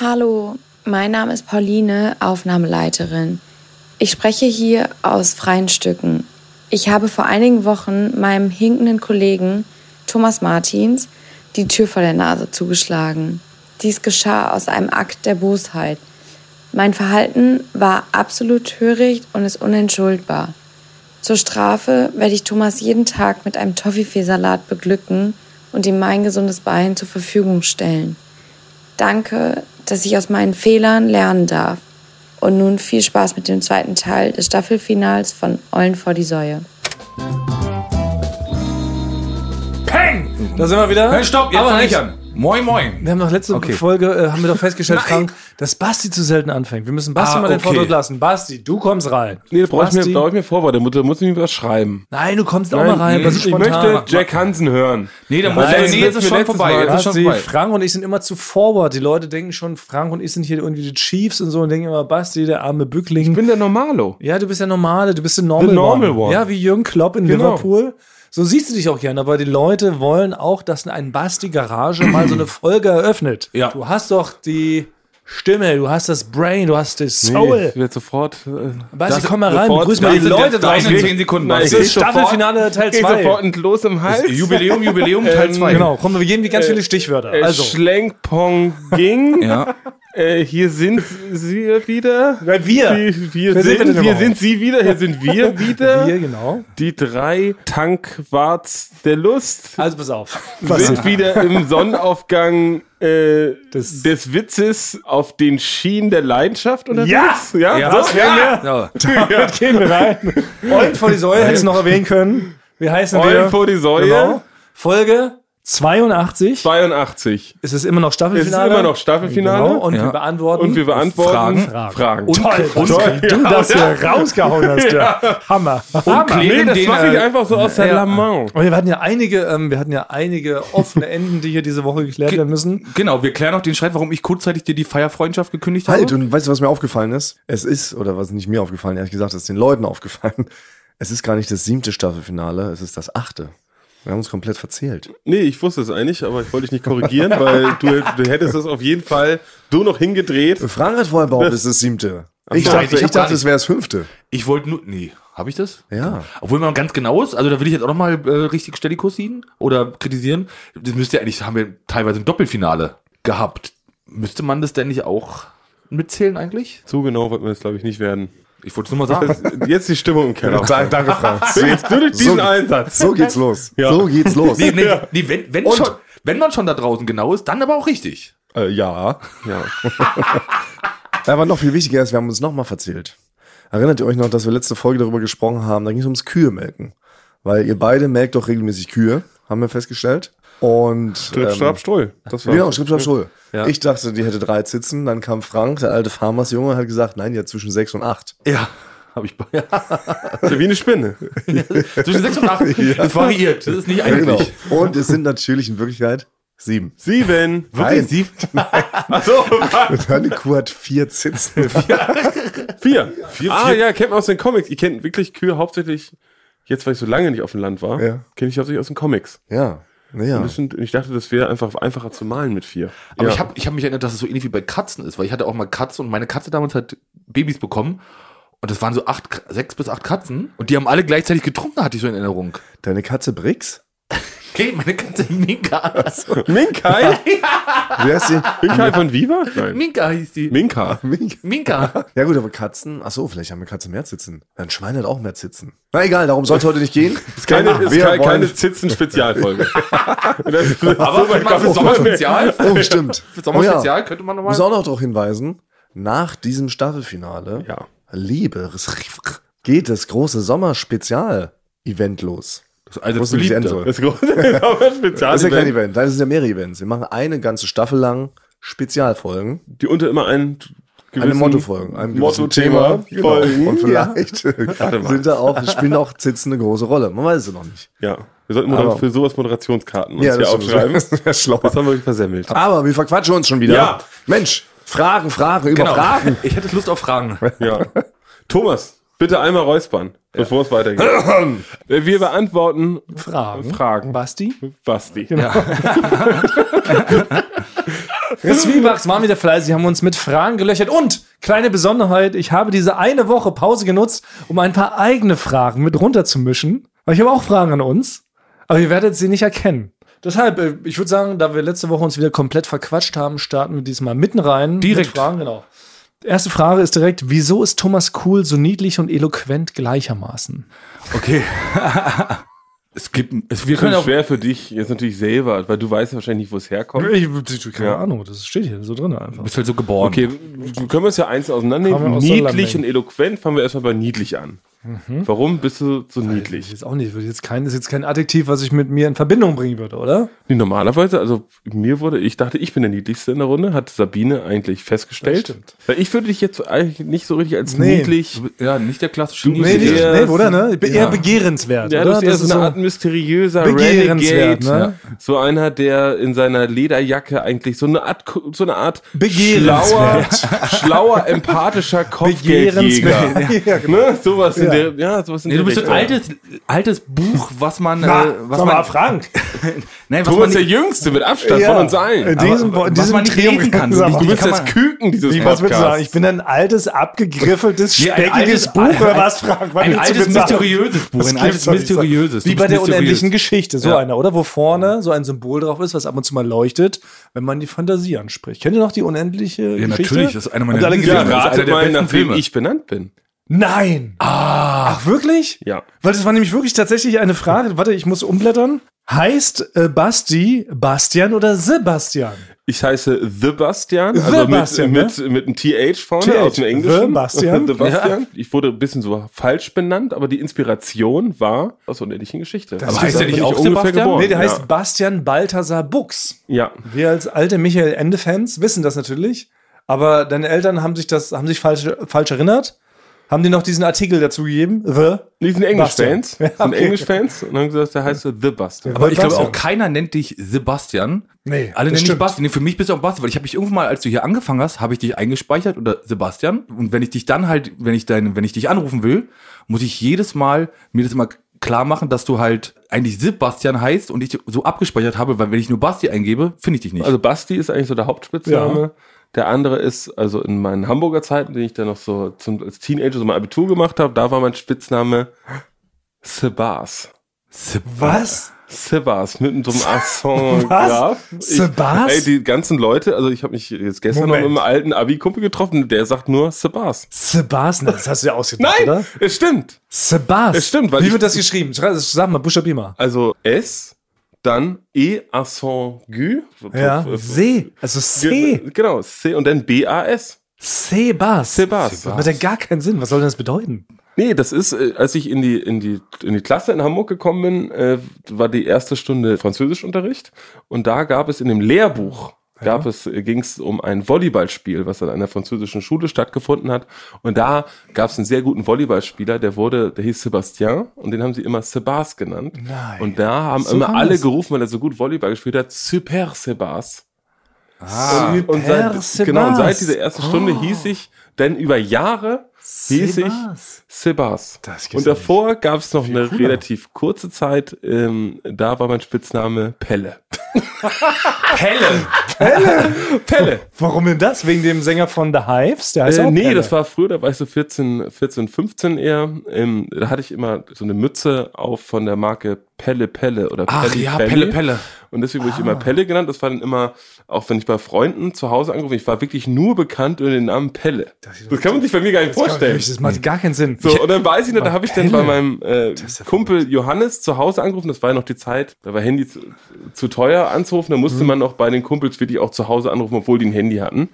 Hallo, mein Name ist Pauline, Aufnahmeleiterin. Ich spreche hier aus freien Stücken. Ich habe vor einigen Wochen meinem hinkenden Kollegen Thomas Martins die Tür vor der Nase zugeschlagen. Dies geschah aus einem Akt der Bosheit. Mein Verhalten war absolut töricht und ist unentschuldbar. Zur Strafe werde ich Thomas jeden Tag mit einem Toffifee-Salat beglücken und ihm mein gesundes Bein zur Verfügung stellen. Danke, dass ich aus meinen Fehlern lernen darf. Und nun viel Spaß mit dem zweiten Teil des Staffelfinals von Eulen vor die Säue. Peng! Da sind wir wieder. Hey, stopp, jetzt Aber nicht. ich an. Moin, moin. Wir haben noch letzte Okay. Folge, äh, haben wir doch festgestellt. Frank, dass Basti zu selten anfängt. Wir müssen Basti Ah, mal den okay. Vortritt lassen. Basti, du kommst rein. Nee, da brauche ich, brauch ich mir Vorwort. Da muss, ich mir was schreiben. Nein, du kommst auch Nein, mal rein. nee, ich möchte Jack Hansen hören. Nee, da muss Nein, ich, nee, jetzt ist schon vorbei. Jetzt ist schon vorbei. Frank und ich sind immer zu forward. Die Leute denken schon, Frank und ich sind hier irgendwie die Chiefs und so und denken immer, Basti, der arme Bückling. Ich bin der Normalo. ja, du bist der Normale, du bist der Normal, The normal one. Ja, wie Jürgen Klopp in Genau. Liverpool. So siehst du dich auch gerne, aber die Leute wollen auch, dass ein Basti Garage mal so eine Folge eröffnet. Ja. Du hast doch die Stimme, du hast das Brain, du hast das Nee, Soul. ich werde sofort. Äh, Basti, komm mal rein, begrüß mal die Leute draußen. 10 Sekunden. Das ich ist sofort- Staffelfinale Teil Geht 2. sofort ein Los im Hals. Jubiläum, Jubiläum, Teil Ähm, 2. Genau, komm, wir geben wie ganz viele Stichwörter. Äh, Also, Schlenkpong ging. Ja. Äh, hier sind sie wieder. Weil wir. Die, wir Wer sind wir sind, denn hier sind sie wieder. Hier sind wir wieder. wir, genau. Die drei Tankwarts der Lust Also pass auf. sind wieder im Sonnenaufgang äh, Das- des, Witzes auf den Schienen der Leidenschaft unterwegs. Ja! ja, Ja, das so, ja. ja. Damit gehen wir rein. Eulen vor die Säule hättest du noch erwähnen können. Wie heißen wir? Eulen vor die Säule. Genau. Folge 82. 82. Es ist immer noch Es ist Staffelfinale. immer noch Staffelfinale. Genau. Und Ja. wir beantworten. Und wir beantworten Fragen. Fragen. Toll, und- Basti, du das hier rausgehauen hast. Ja. Hammer. Hammer. klären Nee, das mache ich einfach so aus der ja. Lamont. Und wir hatten ja einige, ähm, wir hatten ja einige offene Enden, die hier diese Woche geklärt werden müssen. Genau, wir klären auch den Streit, warum ich kurzzeitig dir die Feierfreundschaft gekündigt habe. Halt, und weißt du, was mir aufgefallen ist? Es ist, oder was nicht mir aufgefallen, ehrlich gesagt, es ist den Leuten aufgefallen. Es ist gar nicht das siebte Staffelfinale, es ist das achte. Wir haben uns komplett verzählt. Nee, ich wusste es eigentlich, aber ich wollte dich nicht korrigieren, weil du, du hättest es auf jeden Fall so noch hingedreht. Frank hat vorher behauptet, es ist das siebte. Ich so, dachte, ich ich, dachte es wäre das fünfte. Ich wollte nur. Nee, habe ich das? Ja. Obwohl man ganz genau ist, also da will ich jetzt auch noch mal äh, richtig Stellikos ziehen oder kritisieren. Das müsste ja eigentlich, haben wir teilweise ein Doppelfinale gehabt. Müsste man das denn nicht auch mitzählen eigentlich? So genau wollten wir es, glaube ich, nicht werden. Ich wollte es nur mal sagen. Jetzt die Stimmung im Keller. Danke, danke Frank. So, Jetzt nur durch diesen so, Einsatz. so geht's los. Ja. So geht's los. nee, nee, nee, wenn, wenn, schon, wenn man schon da draußen genau ist, dann aber auch richtig. Äh, ja. Ja. Aber noch viel wichtiger ist, wir haben uns nochmal verzählt. Erinnert ihr euch noch, dass wir letzte Folge darüber gesprochen haben? Da ging es ums Kühe-Melken. Weil ihr beide melkt doch regelmäßig Kühe, haben wir festgestellt. Und Strip, ähm, Strap, Strull. Das war Genau, Schrapp, Schrull. Ja. Ich dachte, die hätte drei Zitzen. Dann kam Frank, der alte Farmersjunge, hat gesagt, nein, die hat zwischen sechs und acht. Ja, habe ich. Ja. wie eine Spinne. Zwischen 6 und 8. Das variiert. Das ist nicht Genau. eigentlich. Und es sind natürlich in Wirklichkeit sieben. Sieben. Nein, Sieben. Achso, eine Kuh hat vier Zitzen. vier. Ah ja, kennt man aus den Comics. Ihr kennt wirklich Kühe hauptsächlich, jetzt weil ich so lange nicht auf dem Land war, Ja. kenne ich hauptsächlich aus den Comics. Ja, naja. Das sind, ich dachte, das wäre einfach einfacher zu malen mit vier. Aber ja. ich habe ich hab mich erinnert, dass es so ähnlich wie bei Katzen ist, weil ich hatte auch mal Katzen und meine Katze damals hat Babys bekommen. Und das waren so acht, sechs bis acht Katzen. Und die haben alle gleichzeitig getrunken, hatte ich so in Erinnerung. Deine Katze Brix? Okay, meine Katze Minka. Minkai? Wer ist die? Minkai von Viva? Nein. Minka hieß die. Minka. Minka. Ja gut, aber Katzen, ach so, vielleicht haben wir Katze mehr Zitzen. Ein Schwein hat auch mehr Zitzen. Na egal, darum soll es heute nicht gehen. Ist keine, ist Wir keine, keine Zitzen-Spezialfolge. Aber für, mal für Sommerspezial. Oh, stimmt. Für Sommerspezial könnte man Ich muss nochmal. auch noch darauf hinweisen, nach diesem Staffelfinale, Ja. Liebe, geht das große Sommer-Spezial-Event los. Also enden Beliebte. soll. Das große Sommerspezial. Das ist ja kein Event, das sind ja mehrere Events. Wir machen eine ganze Staffel lang Spezialfolgen. Die unter immer einen gewissen Eine Motto-Folgen, einem gewissen Motto-Thema Thema. Genau. folgen. Und vielleicht sind da auch, spielen auch Zitzen eine große Rolle. Man weiß es noch nicht. Ja, wir sollten Aber- mal für sowas Moderationskarten uns Ja, hier das aufschreiben. das wäre schlauer. Das haben wir versemmelt. Aber wir verquatschen uns schon wieder. Ja. Mensch, Fragen, Fragen über Genau. Fragen. Ich hätte Lust auf Fragen. Ja. Thomas, bitte einmal räuspern, bevor es weitergeht. Wir beantworten Fragen. Fragen. Basti? Basti. Ja. Zwiebachs waren wieder fleißig, haben uns mit Fragen gelöchert. Und, kleine Besonderheit, ich habe diese eine Woche Pause genutzt, um ein paar eigene Fragen mit runterzumischen. Weil ich habe auch Fragen an uns, aber ihr werdet sie nicht erkennen. Deshalb, äh, ich würde sagen, da wir letzte Woche uns wieder komplett verquatscht haben, starten wir diesmal mitten rein. Direkt. Mit Fragen, genau. Erste Frage ist direkt, wieso ist Thomas Kuhl so niedlich und eloquent gleichermaßen? Okay. es gibt, es, wir Das können ist auch, schwer für dich jetzt natürlich selber, weil du weißt ja wahrscheinlich nicht, wo es herkommt. Ich, ich, keine Ja. Ahnung, das steht hier so drin einfach. du bist halt so geboren. Okay, können wir es ja eins auseinandernehmen. Niedlich und eloquent fangen wir erstmal bei niedlich an. Warum bist du so Ich niedlich? jetzt auch nicht, würde jetzt kein, ist jetzt kein Adjektiv, was ich mit mir in Verbindung bringen würde, oder? Nee, normalerweise, also mir wurde, ich dachte, ich bin der niedlichste in der Runde, hat Sabine eigentlich festgestellt. Das stimmt. Weil ich würde dich jetzt eigentlich nicht so richtig als Nee. niedlich. Ja, nicht der klassische Du Nee, nicht, eher- nee, oder? Ne? Ich bin Ja. eher begehrenswert. Ja, oder? du bist eher Das so ist eine Art mysteriöser Begehrenswert, Renegade. ne? So einer, der in seiner Lederjacke eigentlich so eine Art, so eine Art schlauer, Begehrenswert. schlauer, empathischer Kopfgeldjäger. Begehrenswert. Ja, genau. Ne? Sowas in Ja. Der, ja, sowas in Nee, du bist so ein altes, altes Buch, was man, Na, äh, was sag man, mal, Frank. nein, was Du bist der Jüngste mit Abstand Ja. von uns allen. In diesem, Aber in was diesem man nicht reden kann. Wie Du bist das Küken dieses Wie, was würdest du sagen? Ich Podcasts. bin ein altes, abgegriffeltes, Nee, ein speckiges altes- Buch, oder ein- was, Frank? Was ein willst altes, mysteriöses Buch, ein altes, mysteriöses. Wie bei der unendlichen Geschichte, so Ja. einer, oder? Wo vorne so ein Symbol drauf ist, was ab und zu mal leuchtet, wenn man die Fantasie anspricht. Kennt ihr noch die unendliche Ja, Geschichte? natürlich, das ist einer meiner Lieblingsfilme. einer Ratet der mal, besten nach wem Filme. ich benannt bin. Nein. Ah, Ach, wirklich? Ja. Weil das war nämlich wirklich tatsächlich eine Frage. Warte, ich muss umblättern. Heißt äh, Basti Bastian oder Sebastian? Ich heiße The Bastian, The also Bastian, mit, mit, mit einem TH vorne TH. aus dem Englischen. The Bastian. The Bastian. Ich wurde ein bisschen so falsch benannt, aber die Inspiration war aus der unendlichen Geschichte. Das aber heißt der nicht ich auch Sebastian? geboren. Nee, der ja. heißt Bastian Balthasar Buchs. Ja. Wir als alte Michael Ende-Fans wissen das natürlich. Aber deine Eltern haben sich das, haben sich falsch, falsch erinnert. Haben die noch diesen Artikel dazu gegeben? The? Die sind Englisch-Fans. Bastian. Ja, okay. Englisch-Fans und haben gesagt, der heißt The Bastian. aber ich glaube Bastian. auch keiner nennt dich Sebastian. Nee, Alle das nennen dich stimmt. Basti. Nee, für mich bist du auch Basti, weil ich habe dich irgendwann mal, als du hier angefangen hast, habe ich dich eingespeichert oder Sebastian. Und wenn ich dich dann halt, wenn ich deine, wenn ich dich anrufen will, muss ich jedes Mal mir das immer klar machen, dass du halt eigentlich Sebastian heißt und ich so abgespeichert habe, weil wenn ich nur Basti eingebe, finde ich dich nicht. Also Basti ist eigentlich so der Hauptspitzname. Der andere ist, also in meinen Hamburger Zeiten, den ich dann noch so zum, als Teenager so mein Abitur gemacht habe, da war mein Spitzname Sebas. Was? Sebas mit so einem Accent? Graf. Sebas? Ey, die ganzen Leute, also ich habe mich jetzt gestern Moment. noch mit einem alten Abi-Kumpel getroffen, der sagt nur Sebas. Sebastian, das hast du ja ausgedacht, Nein, oder? es stimmt. Sebastian. Es stimmt, weil Wie ich- wird das geschrieben? Schreib- Sag mal, buchstabier mal. Also S, dann E Accent Gü. Ja, See. Also C. Ge- Genau, C und dann B-A-S. Sebas. Sebas. Das macht ja gar keinen Sinn. Was soll denn das bedeuten? Nee, das ist, äh, als ich in die, in die, in die Klasse in Hamburg gekommen bin, äh, war die erste Stunde Französischunterricht. Und da gab es in dem Lehrbuch, gab es, ging es um ein Volleyballspiel, was an einer französischen Schule stattgefunden hat. Und da gab es einen sehr guten Volleyballspieler, der wurde, der hieß Sebastien und den haben sie immer Sebas genannt. Nein. Und da haben So immer alle das. gerufen, weil er so gut Volleyball gespielt hat, Super Sebas. Ah, und, und seit, genau, und seit dieser ersten Stunde hieß ich, denn über Jahre hieß ich Sebas. Und ja davor gab es noch eine cooler. relativ kurze Zeit, ähm, da war mein Spitzname Pelle. Pelle. Pelle! Warum denn das? Wegen dem Sänger von The Hives? Der heißt Äh, auch nee, Pelle. das war früher, da war ich so 14, 14 15 eher. Ähm, da hatte ich immer so eine Mütze auf von der Marke Pelle Pelle oder Ach Pelli ja, Pelli. Pelle, Pelle. Und deswegen wurde ich Ah. immer Pelle genannt. Das war dann immer, auch wenn ich bei Freunden zu Hause angerufen, ich war wirklich nur bekannt unter den Namen Pelle. Das, kann man sich bei mir gar nicht vorstellen. Das macht gar keinen Sinn. So, und dann weiß ich noch, da habe ich dann Pelle. bei meinem äh, Kumpel Johannes zu Hause angerufen. Das war ja noch die Zeit, da war Handy zu, zu teuer anzurufen. Da musste Mhm. man noch bei den Kumpels wirklich auch zu Hause anrufen, obwohl die ein Handy hatten.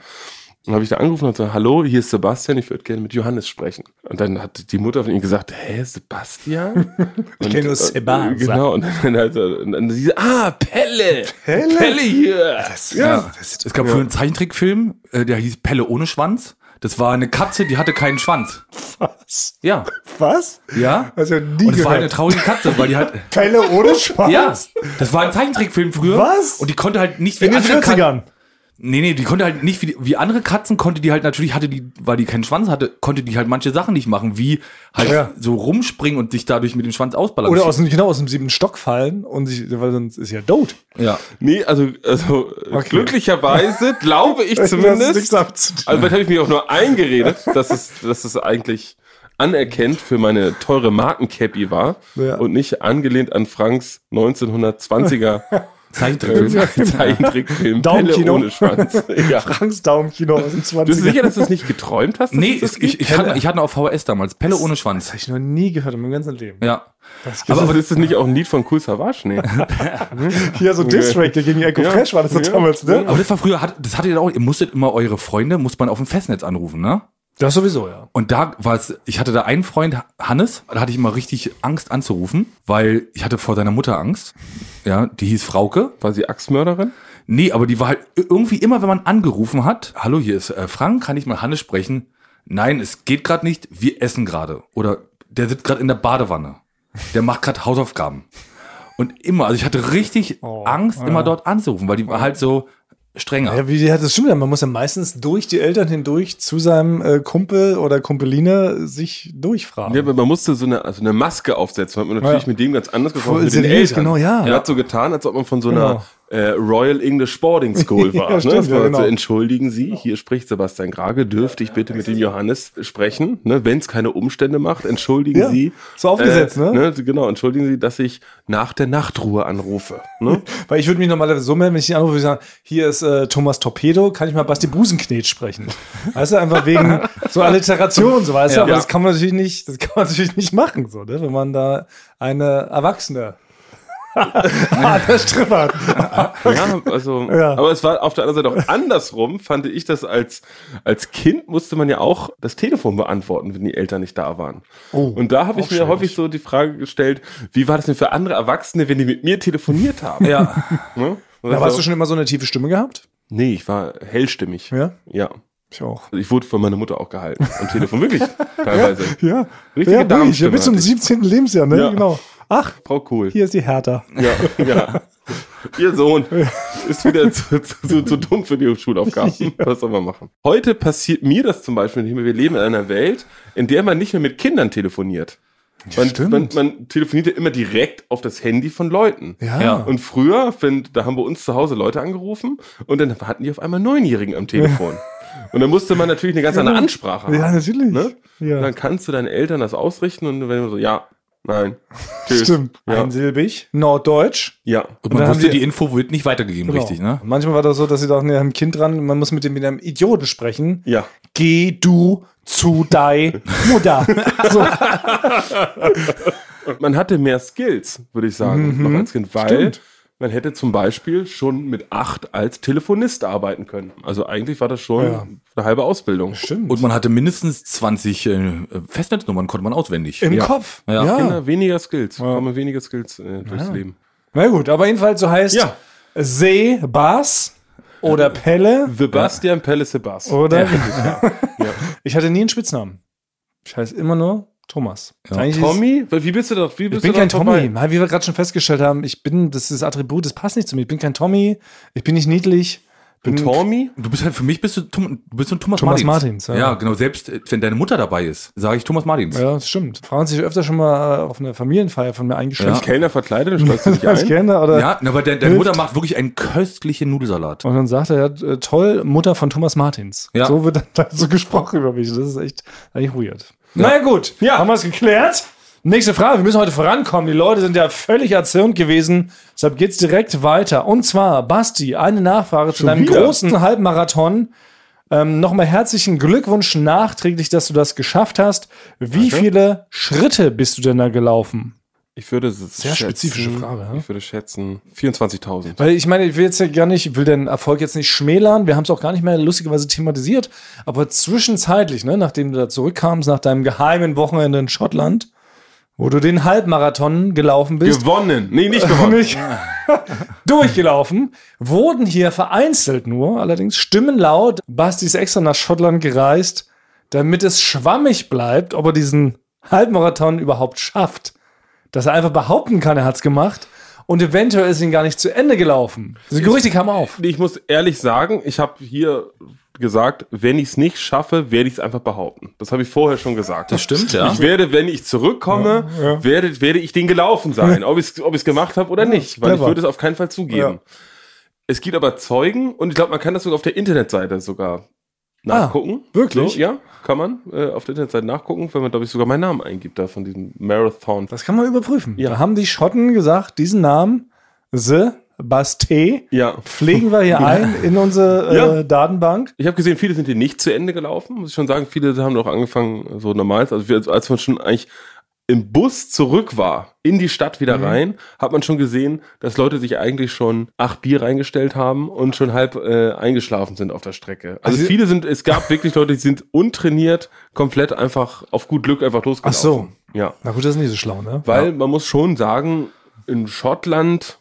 Und habe ich da angerufen und gesagt, hallo, hier ist Sebastian, ich würde gerne mit Johannes sprechen. Und dann hat die Mutter von ihm gesagt, hä, Sebastian? Ich kenne nur Und, Sebastian. äh, Genau, und dann, halt, so- und dann sie, ah, Pelle! Pelle? Pelle hier! ja. Es gab früher einen Zeichentrickfilm, äh, der hieß Pelle ohne Schwanz. Das war eine Katze, die hatte keinen Schwanz. Was? Ja. Was? Ja. Also nie Und es war eine gehört. traurige Katze, weil die hat. Pelle ohne Schwanz? Ja, das war ein Zeichentrickfilm früher. Was? Und die konnte halt nicht wie In den andere Katzen- 40ern. Nee, nee, die konnte halt nicht wie, wie andere Katzen, konnte die halt natürlich, hatte die, weil die keinen Schwanz hatte, konnte die halt manche Sachen nicht machen, wie halt Ja. so rumspringen und sich dadurch mit dem Schwanz ausbalancieren. Oder aus dem, genau, aus dem siebten Stock fallen und sich, weil sonst ist ja tot. ja. Nee, also, also äh, Okay. glücklicherweise glaube ich zumindest. Also vielleicht habe ich mich auch nur eingeredet, dass es, dass es eigentlich anerkennt für meine teure Markencappy war Ja. und nicht angelehnt an Franks 1920er Zeichentrickfilm. Zeichentrickfilm Daumenkino. Pelle ohne Schwanz. Ja. Franks Daumenkino aus den 20 Bist du sicher, dass du es nicht geträumt hast? Nee, es das ich, ich, ich, hatte, ich hatte auf VHS damals Pelle ohne Das Schwanz. habe ich noch nie gehört in meinem ganzen Leben. Ja. aber, aber ist das nicht auch ein Lied von Cool Savage? Nee. Hier so Distrack gegen Echo Ja. Fresh war das so Ja. damals, ne? Aber das war früher, das hattet ihr auch, ihr musstet immer eure Freunde, muss man auf dem Festnetz anrufen, ne? Das sowieso, ja. Und da war es, ich hatte da einen Freund, Hannes, da hatte ich immer richtig Angst anzurufen, weil ich hatte vor seiner Mutter Angst. Ja, die hieß Frauke. War sie Axtmörderin? Nee, aber die war halt irgendwie immer, wenn man angerufen hat, hallo, hier ist äh, Frank, kann ich mal Hannes sprechen? Nein, es geht gerade nicht, wir essen gerade. Oder der sitzt gerade in der Badewanne. Der macht gerade Hausaufgaben. Und immer, also ich hatte richtig Oh, Angst, immer dort anzurufen, weil die war halt so strenger. Ja, wie die hat das stimmt ja. Man muss ja meistens durch die Eltern hindurch zu seinem äh, Kumpel oder Kumpeline sich durchfragen. Ja, aber man musste so eine, also eine Maske aufsetzen. Hat man natürlich Ja. mit dem ganz anders gesprochen. Voll Mit den seriös, Eltern. genau, ja. Er hat so getan, als ob man von so Genau. Äh, Royal English Boarding School war. Ja, ne? stimmt, Das war ja, so, genau. entschuldigen Sie, hier spricht Sebastian Grage, dürfte ich bitte mit dem Johannes sprechen? Ne? Wenn es keine Umstände macht, entschuldigen Ja, Sie. so aufgesetzt, äh, ne? Genau, entschuldigen Sie, dass ich nach der Nachtruhe anrufe. Ne? Weil ich würde mich normalerweise so melden, wenn ich die anrufe, würde ich sagen, hier ist äh, Thomas Torpedo, kann ich mal Basti Busenknet sprechen? Weißt du, einfach wegen so Alliteration, so weißt du, aber Ja. das kann man natürlich nicht, das kann man natürlich nicht machen, so, ne? wenn man da eine Erwachsene der strippert. Ja, also, Ja. aber es war auf der anderen Seite auch andersrum, fand ich das als, als Kind musste man ja auch das Telefon beantworten, wenn die Eltern nicht da waren. Oh, Und da habe ich mir schwierig. häufig so die Frage gestellt, wie war das denn für andere Erwachsene, wenn die mit mir telefoniert haben? Ja. Ne? Da das hast war- du schon immer so eine tiefe Stimme gehabt? Nee, ich war hellstimmig. Ja? Ja. Ich auch. Also ich wurde von meiner Mutter auch gehalten. Am Telefon, wirklich. Teilweise. Ja, Richtige ja. Darmstimme Ja, bis zum hatte ich. 17. Lebensjahr, ne? Ja. Genau. Ach, Frau cool. hier ist die Hertha. Ja, ja. Ihr Sohn ist wieder zu, zu, zu dumm für die Schulaufgaben. Was soll man machen? Heute passiert mir das zum Beispiel nicht mehr. Wir leben in einer Welt, in der man nicht mehr mit Kindern telefoniert. Man, stimmt. man, man telefoniert ja immer direkt auf das Handy von Leuten. Ja. Ja. Und früher, wenn, da haben bei uns zu Hause Leute angerufen und dann hatten die auf einmal Neunjährigen am Telefon. Und dann musste man natürlich eine ganz andere Ansprache haben. Ja, natürlich. Ne? Ja. Und dann kannst du deinen Eltern das ausrichten und wenn du so, ja, nein, tschüss. Stimmt. Ja. Einsilbig, Norddeutsch. ja. Und Und man dann haben wusste, die- die Info wird nicht weitergegeben, Genau. richtig, ne? Und Manchmal war das so, dass sie dachten, ja, ein Kind dran, man muss mit dem mit einem Idioten sprechen. Ja. Geh du zu dei Mutter. so, Man hatte mehr Skills, würde ich sagen, noch als Kind, weil Mhm. Stimmt. Man hätte zum Beispiel schon mit acht als Telefonist arbeiten können. Also eigentlich war das schon Ja. eine halbe Ausbildung. Stimmt. Und man hatte mindestens 20 äh, Festnetznummern, konnte man auswendig. Im Ja. Kopf. Ja. ja. Kinder, weniger Skills, kommen weniger Skills äh, durchs Leben. Na gut, aber jedenfalls so heißt Ja. See, Bas oder Pelle Sebastian Pelle Sebas. oder. Ich hatte nie einen Spitznamen. Ich heiße immer nur Thomas. Ist- Tommy? Wie bist du doch? Wie Ich bist bin du kein Tommy. dabei? Wie wir gerade schon festgestellt haben, ich bin, das ist das Attribut, das passt nicht zu mir. Ich bin kein Tommy, ich bin nicht niedlich. Bin Tommy? Du bist halt, für mich bist du, Tom, du bist so ein Thomas, Thomas Martins. Martins, ja. ja. genau. Selbst äh, wenn deine Mutter dabei ist, sage ich Thomas Martins. Ja, das stimmt. Frauen sich öfter schon mal äh, auf eine Familienfeier von mir eingeschrieben. Als Kellner verkleidet schreibst du dich Als ein? Kellner oder. Ja, aber de, deine. Mutter macht wirklich einen köstlichen Nudelsalat. Und dann sagt er, ja, äh, toll, Mutter von Thomas Martins. Ja. So wird dann da so gesprochen über mich. Das ist echt eigentlich weird. Na naja, gut, Ja. haben wir es geklärt. Nächste Frage, wir müssen heute vorankommen. Die Leute sind ja völlig erzürnt gewesen. Deshalb geht's direkt weiter. Und zwar, Basti, eine Nachfrage zu deinem wieder? großen Halbmarathon. Ähm, Nochmal herzlichen Glückwunsch nachträglich, dass du das geschafft hast. Wie viele Schritte bist du denn da gelaufen? Ich würde Sehr spezifische Frage, ja? Ich würde schätzen 24.000. Weil ich meine, ich will jetzt ja gar nicht, ich will den Erfolg jetzt nicht schmälern. Wir haben es auch gar nicht mehr lustigerweise thematisiert. Aber zwischenzeitlich, ne, nachdem du da zurückkamst, nach deinem geheimen Wochenende in Schottland, wo du den Halbmarathon gelaufen bist, Gewonnen. Nee, nicht gewonnen. nicht durchgelaufen, wurden hier vereinzelt nur, allerdings Stimmen laut, Basti ist extra nach Schottland gereist, damit es schwammig bleibt, ob er diesen Halbmarathon überhaupt schafft. Dass er einfach behaupten kann, er hat's gemacht. und eventuell ist ihn gar nicht zu Ende gelaufen. Die Gerüchte kamen auf. Ich muss ehrlich sagen, ich habe hier gesagt, wenn ich es nicht schaffe, werde ich es einfach behaupten. Das habe ich vorher schon gesagt. Das stimmt, ja. Ich werde, wenn ich zurückkomme, Werde, werde ich den gelaufen sein, ob ich es ob ich's gemacht habe oder nicht, weil clever. ich würde es auf keinen Fall zugeben. Ja. Es gibt aber Zeugen und ich glaube, man kann das sogar auf der Internetseite sogar nachgucken. Ah, wirklich? So, ja, kann man äh, auf der Internetseite nachgucken, wenn man, glaube ich, sogar meinen Namen eingibt da von diesem Marathon. Das kann man überprüfen. Ja. Da haben die Schotten gesagt, diesen Namen, The Basté, Ja. pflegen wir hier ein in unsere äh, Ja. Datenbank. Ich habe gesehen, viele sind hier nicht zu Ende gelaufen, muss ich schon sagen. Viele haben doch angefangen, so normal. Also wir, als man schon eigentlich im Bus zurück war, in die Stadt wieder Mhm. rein, hat man schon gesehen, dass Leute sich eigentlich schon acht Bier reingestellt haben und schon halb äh, eingeschlafen sind auf der Strecke. Also, Also- viele sind, es gab wirklich Leute, die sind untrainiert, komplett einfach auf gut Glück einfach losgelaufen. Ach so. Ja. Na gut, das ist nicht so schlau, ne? Weil man muss schon sagen, in Schottland,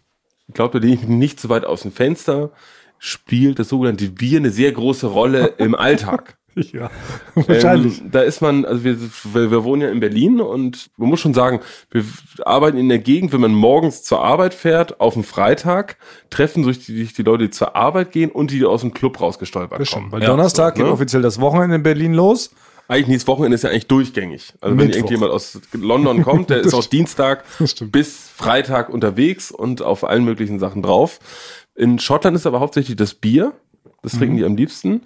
ich glaube, da lehne ich nicht so weit aus dem Fenster, spielt das sogenannte Bier eine sehr große Rolle im Alltag. Ja, wahrscheinlich. Ähm, da ist man, also wir, wir, wir wohnen ja in Berlin und man muss schon sagen, wir arbeiten in der Gegend, wenn man morgens zur Arbeit fährt, auf dem Freitag, treffen sich die, die Leute, die zur Arbeit gehen und die, aus dem Club rausgestolpert kommen. Weil Ja, Donnerstag so, geht ne? offiziell das Wochenende in Berlin los. Eigentlich nächstes Wochenende ist ja eigentlich durchgängig. Also wenn Mittwoch. irgendjemand aus London kommt, der ist auch Dienstag bis Freitag unterwegs und auf allen möglichen Sachen drauf. In Schottland ist aber hauptsächlich das Bier. Das trinken Mhm. die am liebsten.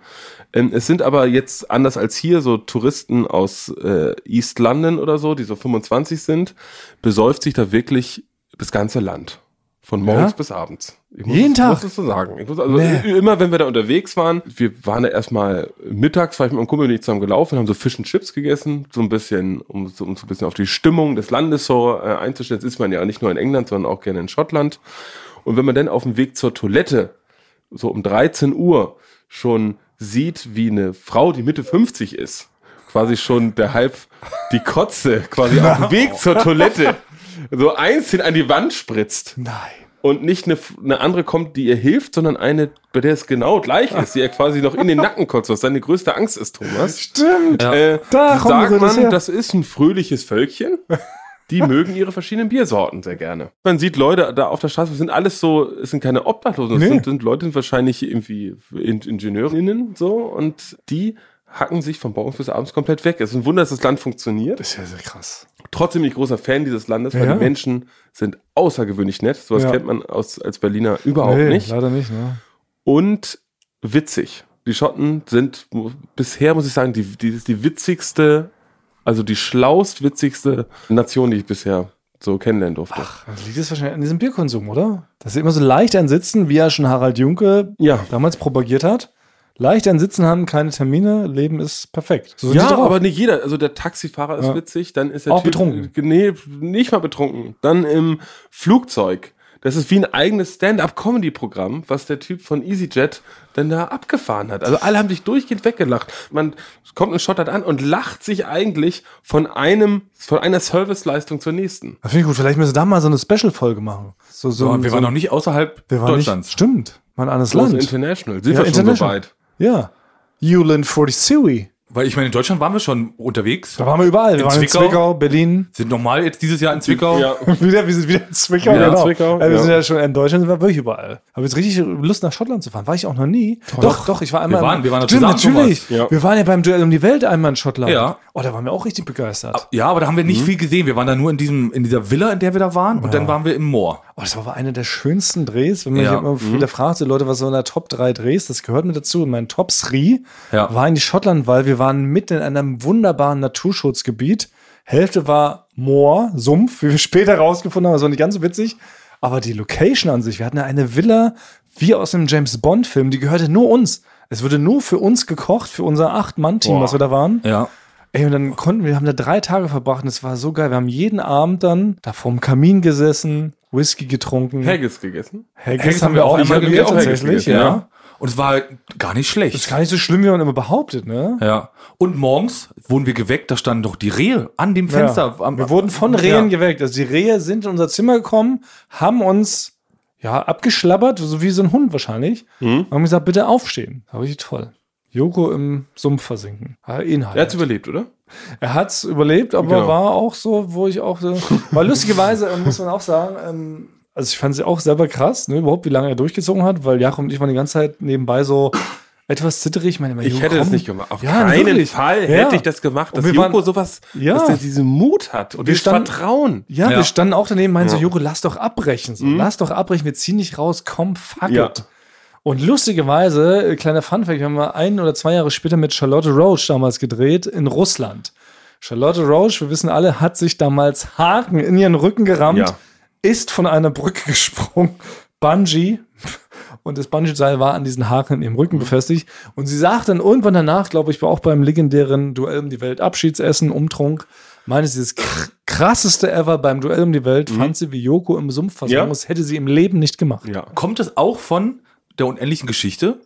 Ähm, es sind aber jetzt anders als hier so Touristen aus äh, East London oder so, die so 25 sind, besäuft sich da wirklich das ganze Land. Von morgens Ja? bis abends. Ich Jeden es, Tag? muss es so sagen. Ich muss, also Nee. immer wenn wir da unterwegs waren, wir waren da erstmal mittags, war ich mit meinem Kumpel nicht zusammen gelaufen, haben so Fish and Chips gegessen, so ein bisschen, um, so, um so ein bisschen auf die Stimmung des Landes so äh, einzustellen. Jetzt ist man ja nicht nur in England, sondern auch gerne in Schottland. Und wenn man dann auf dem Weg zur Toilette so um 13 Uhr schon sieht, wie eine Frau, die Mitte 50 ist, quasi schon der halb die Kotze quasi auf dem Weg zur Toilette so einzeln an die Wand spritzt Nein. und nicht eine, eine andere kommt, die ihr hilft, sondern eine, bei der es genau gleich ist, die ihr quasi noch in den Nacken kotzt, was deine größte Angst ist, Thomas. Stimmt. Äh, Da sagt das man, das ist ein fröhliches Völkchen. Die mögen ihre verschiedenen Biersorten sehr gerne. Man sieht Leute da auf der Straße, das sind alles so, es sind keine Obdachlosen, das Nee. sind, sind Leute, die sind wahrscheinlich irgendwie In Ingenieurinnen so und die hacken sich von morgens bis abends komplett weg. Es ist ein Wunder, dass das Land funktioniert. Das ist ja sehr krass. Trotzdem bin ich großer Fan dieses Landes, weil Ja. die Menschen sind außergewöhnlich nett. Sowas Ja. kennt man aus, als Berliner überhaupt nee, nicht. leider nicht, ne? Und witzig. Die Schotten sind bisher, muss ich sagen, die, die, die witzigste, also die schlaust witzigste Nation, die ich bisher so kennenlernen durfte. Das liegt jetzt wahrscheinlich an diesem Bierkonsum, oder? Dass sie immer so leicht ein Sitzen, wie ja schon Harald Junke Ja. damals propagiert hat. Leicht ein Sitzen haben, keine Termine, Leben ist perfekt. So Ja, aber nicht jeder. Also der Taxifahrer ist Ja. witzig, dann ist er Auch betrunken. Nee, nicht mal betrunken. Dann im Flugzeug. Das ist wie ein eigenes Stand-up-Comedy-Programm, was der Typ von EasyJet dann da abgefahren hat. Also alle haben sich durchgehend weggelacht. Man kommt in Schottland an und lacht sich eigentlich von einem, von einer Serviceleistung zur nächsten. Das finde ich gut. Vielleicht müssen wir da mal so eine Special-Folge machen. So, so, So, wir so waren noch nicht außerhalb wir waren Deutschlands. Nicht, stimmt. Mal ein anderes Land. International. Sind Ja, wir schon so international. weit? Yeah. Yulin Fortisui. Weil ich meine, in Deutschland waren wir schon unterwegs. Da waren wir überall. Wir In waren Zwickau? in Zwickau, Berlin. Sind nochmal jetzt dieses Jahr in Zwickau. Ja. wieder, wir sind wieder in Zwickau. Ja, genau. Zwickau, ja, wir ja. sind ja schon in Deutschland, sind wir wirklich überall. Habe jetzt richtig Lust nach Schottland zu fahren. War ich auch noch nie. Doch, doch, ich war einmal. Wir waren- wir waren Stimmt, natürlich. Ja. Wir waren ja beim Duell um die Welt einmal in Schottland. Ja. Oh, da waren wir auch richtig begeistert. Ja, aber da haben wir Mhm. nicht viel gesehen. Wir waren da nur in diesem, in dieser Villa, in der wir da waren, und dann waren wir im Moor. Oh, das war aber einer der schönsten Drehs. Wenn man Ja. immer wieder fragt, so Leute, was so in der Top 3 Drehs, das gehört mit dazu. Und mein Top 3 Ja. war in die Schottland, weil wir waren mitten in einem wunderbaren Naturschutzgebiet. Hälfte war Moor, Sumpf, wie wir später rausgefunden haben. Das war nicht ganz so witzig. Aber die Location an sich, wir hatten ja eine Villa wie aus einem James Bond-Film, die gehörte nur uns. Es wurde nur für uns gekocht, für unser Acht-Mann-Team, was wir da waren. Ja. Ey, und dann konnten wir, haben da drei Tage verbracht und es war so geil. Wir haben jeden Abend dann da vorm Kamin gesessen, Whisky getrunken. Haggis gegessen. Haggis, Haggis haben wir auch einmal einmal gegessen, tatsächlich, ja. Und es war gar nicht schlecht. Das ist gar nicht so schlimm, wie man immer behauptet, ne? Ja. Und morgens wurden wir geweckt, da standen doch die Rehe an dem Fenster. Ja. Am, Wir wurden von Rehen Ja. geweckt. Also die Rehe sind in unser Zimmer gekommen, haben uns ja abgeschlabbert, so wie so ein Hund wahrscheinlich, und haben gesagt, bitte aufstehen. Da war ich toll. Joko im Sumpf versinken. Ah, Inhalt. Er hat's überlebt, oder? Er hat's überlebt, aber Genau. war auch so, wo ich auch so. Weil lustigerweise muss man auch sagen, ähm, also ich fand sie auch selber krass, ne, überhaupt, wie lange er durchgezogen hat, weil Jakob und ich waren die ganze Zeit nebenbei so etwas zitterig. Ich, meine, Ich hätte das komm. nicht gemacht. Auf Ja, keinen wirklich. Fall Ja. hätte ich das gemacht, Und dass wir Joko sowas, Ja. dass der diesen Mut hat und wir dieses standen- Vertrauen. Ja, Ja. wir standen auch daneben, meinen so, Ja. Joko, lass doch abbrechen. So. Lass doch abbrechen, wir ziehen nicht raus, komm, fuck Ja. it. Und lustigerweise, äh, kleiner Funfact, wir haben mal ein oder zwei Jahre später mit Charlotte Roche damals gedreht in Russland. Charlotte Roche, wir wissen alle, hat sich damals Haken in ihren Rücken gerammt, Ja. Ist von einer Brücke gesprungen, Bungee. Und das Bungee-Seil war an diesen Haken in ihrem Rücken befestigt. Und sie sagt dann irgendwann danach, glaube ich, war auch beim legendären Duell um die Welt Abschiedsessen, Umtrunk, meinte sie, das kr- krasseste ever beim Duell um die Welt, fand sie, wie Joko im Sumpf versank Ja. muss, hätte sie im Leben nicht gemacht. Ja. Kommt es auch von der unendlichen Geschichte?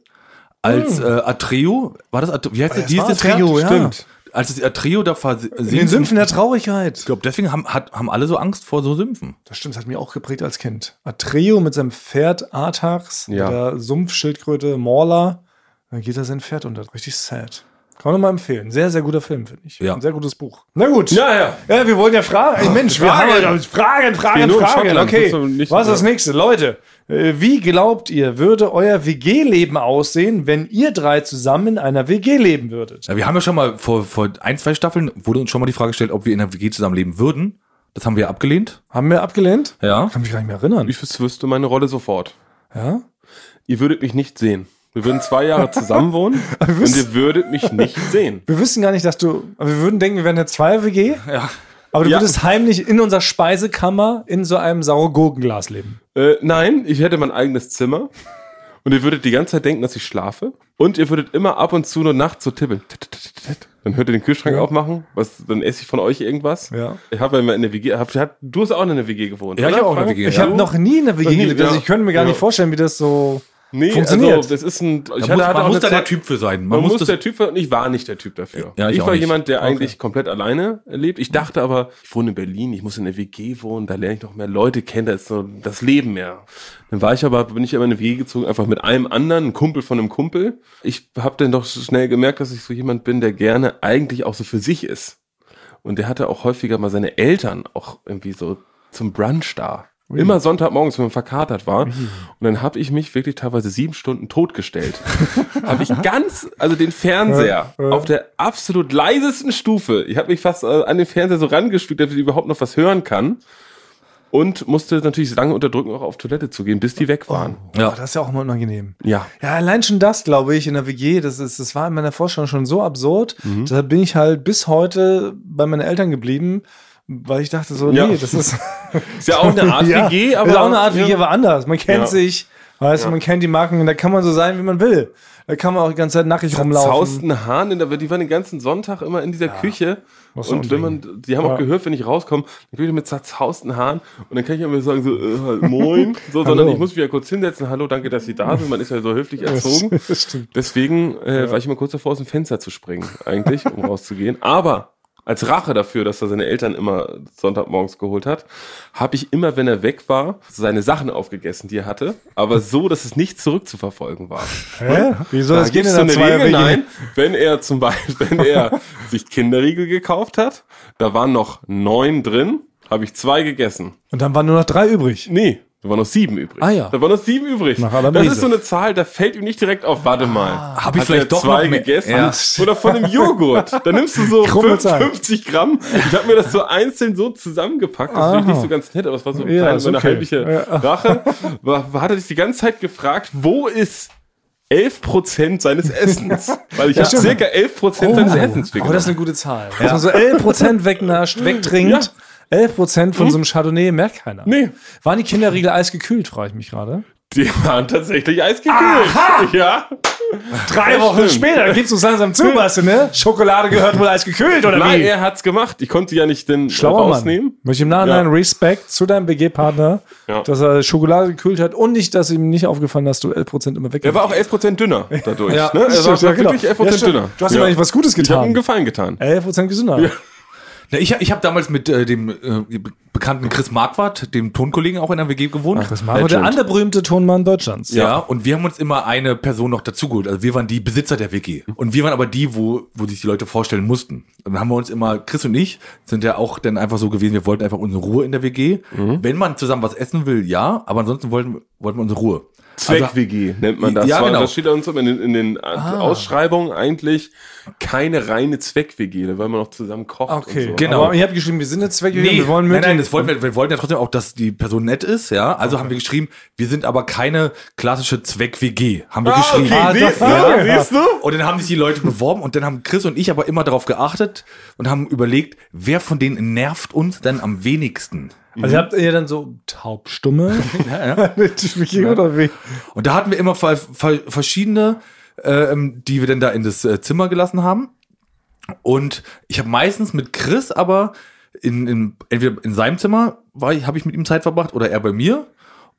Als äh, Atreo, war das, Atre- wie heißt das? das das Atreo, ja. Stimmt. Als das Atreo da versinkt. In den Sümpfen der Traurigkeit. Ich glaube, deswegen haben, hat, haben alle so Angst vor so Sümpfen. Das stimmt, das hat mich auch geprägt als Kind. Atreo mit seinem Pferd Artax, Ja. mit der Sumpfschildkröte Morla, dann geht er sein Pferd unter. Richtig sad. Kann man mal empfehlen. Sehr, sehr guter Film, finde ich. Ja. Ein sehr gutes Buch. Na gut. Ja, ja. Ja, wir wollen ja fragen. Ey, Mensch, wir Fragen. haben ja Fragen, Fragen, Fragen. Okay, was ist das nächste? Leute, äh, wie glaubt ihr, würde euer WG-Leben aussehen, wenn ihr drei zusammen in einer WG leben würdet? Ja, wir haben ja schon mal vor, vor ein, zwei Staffeln wurde uns schon mal die Frage gestellt, ob wir in einer WG zusammenleben würden. Das haben wir abgelehnt. Haben wir abgelehnt? Ja. Kann mich gar nicht mehr erinnern. Ich wüsste meine Rolle sofort. Ja? Ihr würdet mich nicht sehen. Wir würden zwei Jahre zusammen wohnen und ihr würdet mich nicht sehen. Wir wüssten gar nicht, dass du. Aber wir würden denken, wir wären eine Zweier-WG. Ja. Aber du Ja. würdest heimlich in unserer Speisekammer in so einem saure Gurkenglas leben. Äh, nein, ich hätte mein eigenes Zimmer und ihr würdet die ganze Zeit denken, dass ich schlafe. Und ihr würdet immer ab und zu nur nachts so tippeln. Dann hört ihr den Kühlschrank aufmachen. Was, dann esse ich von euch irgendwas. Ja. Ich habe ja immer in der WG. Hab, hat, du hast auch in der WG gewohnt. Ja, ich oder, hab auch in der? WG, Ich Ja. habe noch nie in der WG gelebt. Also ja. ich könnte mir gar Ja. nicht vorstellen, wie das so. Nee, Funktioniert. also das ist ein. Ich Man hatte, muss, man muss da der Typ für sein. Man, Man, muss muss der Typ für, und ich war nicht der Typ dafür. Ja, ich ich war nicht. jemand, der eigentlich komplett alleine lebt. Ich dachte aber, ich wohne in Berlin, ich muss in der WG wohnen, da lerne ich noch mehr Leute kennen, da ist so das Leben mehr. Dann war ich aber, bin ich aber in eine WG gezogen, einfach mit einem anderen, ein Kumpel von einem Kumpel. Ich habe dann doch schnell gemerkt, dass ich so jemand bin, der gerne eigentlich auch so für sich ist. Und der hatte auch häufiger mal seine Eltern auch irgendwie so zum Brunch da. Immer Sonntagmorgens, wenn man verkatert war. Und dann habe ich mich wirklich teilweise sieben Stunden totgestellt. habe ich ganz, also den Fernseher auf der absolut leisesten Stufe. Ich habe mich fast äh, an den Fernseher so rangespielt, damit ich überhaupt noch was hören kann. Und musste natürlich lange unterdrücken, auch auf Toilette zu gehen, bis die weg waren. Ja. Das ist ja auch immer unangenehm. Ja. Ja, allein schon das, glaube ich, in der WG, das, ist, das war in meiner Vorstellung schon so absurd. Mhm. Deshalb bin ich halt bis heute bei meinen Eltern geblieben, weil ich dachte so, Ja. nee, das ist, Ist ja auch eine Art ja, WG, aber. ist auch eine Art WG, ja. aber anders. Man kennt Ja. sich, weißt du, man kennt die Marken, da kann man so sein, wie man will. Da kann man auch die ganze Zeit nackig rumlaufen. zerzausten Haaren, in der, die waren den ganzen Sonntag immer in dieser Küche. Was ein Und wenn man, die haben Ja. auch gehört, wenn ich rauskomme, dann bin ich mit zerzausten Haaren und dann kann ich immer sagen so, äh, moin, so, sondern ich muss mich ja kurz hinsetzen, hallo, danke, dass Sie da sind, man ist ja so höflich erzogen. Deswegen äh, war ich immer kurz davor, aus dem Fenster zu springen, eigentlich, um rauszugehen. Aber als Rache dafür, dass er seine Eltern immer Sonntagmorgens geholt hat, habe ich immer, wenn er weg war, seine Sachen aufgegessen, die er hatte, aber so, dass es nicht zurückzuverfolgen war. Hä? Wie soll das Da in einer so eine Regel, nein, wenn er zum Beispiel, wenn er sich Kinderriegel gekauft hat, da waren noch neun drin, habe ich zwei gegessen. Und dann waren nur noch drei übrig. Nee, da waren noch sieben übrig. Ah, ja. Da waren noch sieben übrig. Nach das ist so eine Zahl, da fällt ihm nicht direkt auf, warte mal. Hab ich Hat vielleicht doch zwei noch mehr- gegessen? Ja. Oder von einem Joghurt. Da nimmst du so Krumme fünf- Zahl. 50 Gramm. Ich habe mir das so einzeln so zusammengepackt. Das ist nicht so ganz nett, aber es war so Ja, klein, ist so eine okay. heimliche Ja. Rache. War, hat er sich die ganze Zeit gefragt, wo ist 11% seines Essens? Weil ich habe stimmt. circa 11% seines Essens Aber das ist weggenommen. eine gute Zahl. Dass man so 11% wegnascht, wegtrinkt. 11% von so einem Chardonnay merkt keiner. Nee. Waren die Kinderriegel eisgekühlt, frage ich mich gerade. Die waren tatsächlich eisgekühlt. Ja. Drei Das Wochen stimmt. später geht's uns langsam zu, du, ne? Schokolade gehört wohl eisgekühlt, oder Nein, wie? er hat's gemacht. Ich konnte ja nicht den Schlauer rausnehmen. Mann. Möchte im Nachhinein Ja. Respekt zu deinem WG-Partner, Ja. dass er Schokolade gekühlt hat und nicht, dass ihm nicht aufgefallen dass du 11% immer weg Er war auch 11% dünner dadurch. Ja, ne? Er war stimmt, ja, genau. wirklich 11% Ja, dünner. Du hast ihm eigentlich was Gutes Ich habe ihm getan. Gefallen getan. 11% gesünder. Na, ich ich habe damals mit äh, dem äh, bekannten Chris Marquardt, dem Tonkollegen auch in der WG gewohnt. Das machen wir der andere berühmte Tonmann Deutschlands. Ja. und wir haben uns immer eine Person noch dazugeholt. Also wir waren die Besitzer der WG. Und wir waren aber die, wo, wo sich die Leute vorstellen mussten. Und dann haben wir uns immer, Chris und ich, sind ja auch dann einfach so gewesen, wir wollten einfach unsere Ruhe in der WG. Wenn man zusammen was essen will, ja, aber ansonsten wollten, wollten wir unsere Ruhe. Zweck-WG nennt man das. Ja, genau. Das steht da uns in den, in den Ausschreibungen eigentlich keine reine Zweck-WG, weil man noch zusammen kocht Okay, und so. Genau. Aber ihr habt geschrieben, wir sind jetzt weg, Nee, wir wollen nein, nein, das wollten wir, wir wollten ja trotzdem auch, dass die Person nett ist, ja. Also haben wir geschrieben, wir sind aber keine klassische Zweck-WG, haben wir geschrieben. Ah, siehst du? ja. Siehst du? Und dann haben sich die Leute beworben und dann haben Chris und ich aber immer darauf geachtet und haben überlegt, wer von denen nervt uns denn am wenigsten? Also habt ihr dann so taubstumme? Ja, ja. oder wie? Und da hatten wir immer ver ver verschiedene, ähm, die wir dann da in das äh, Zimmer gelassen haben. Und ich habe meistens mit Chris aber in, in entweder in seinem Zimmer war ich, habe ich mit ihm Zeit verbracht oder er bei mir.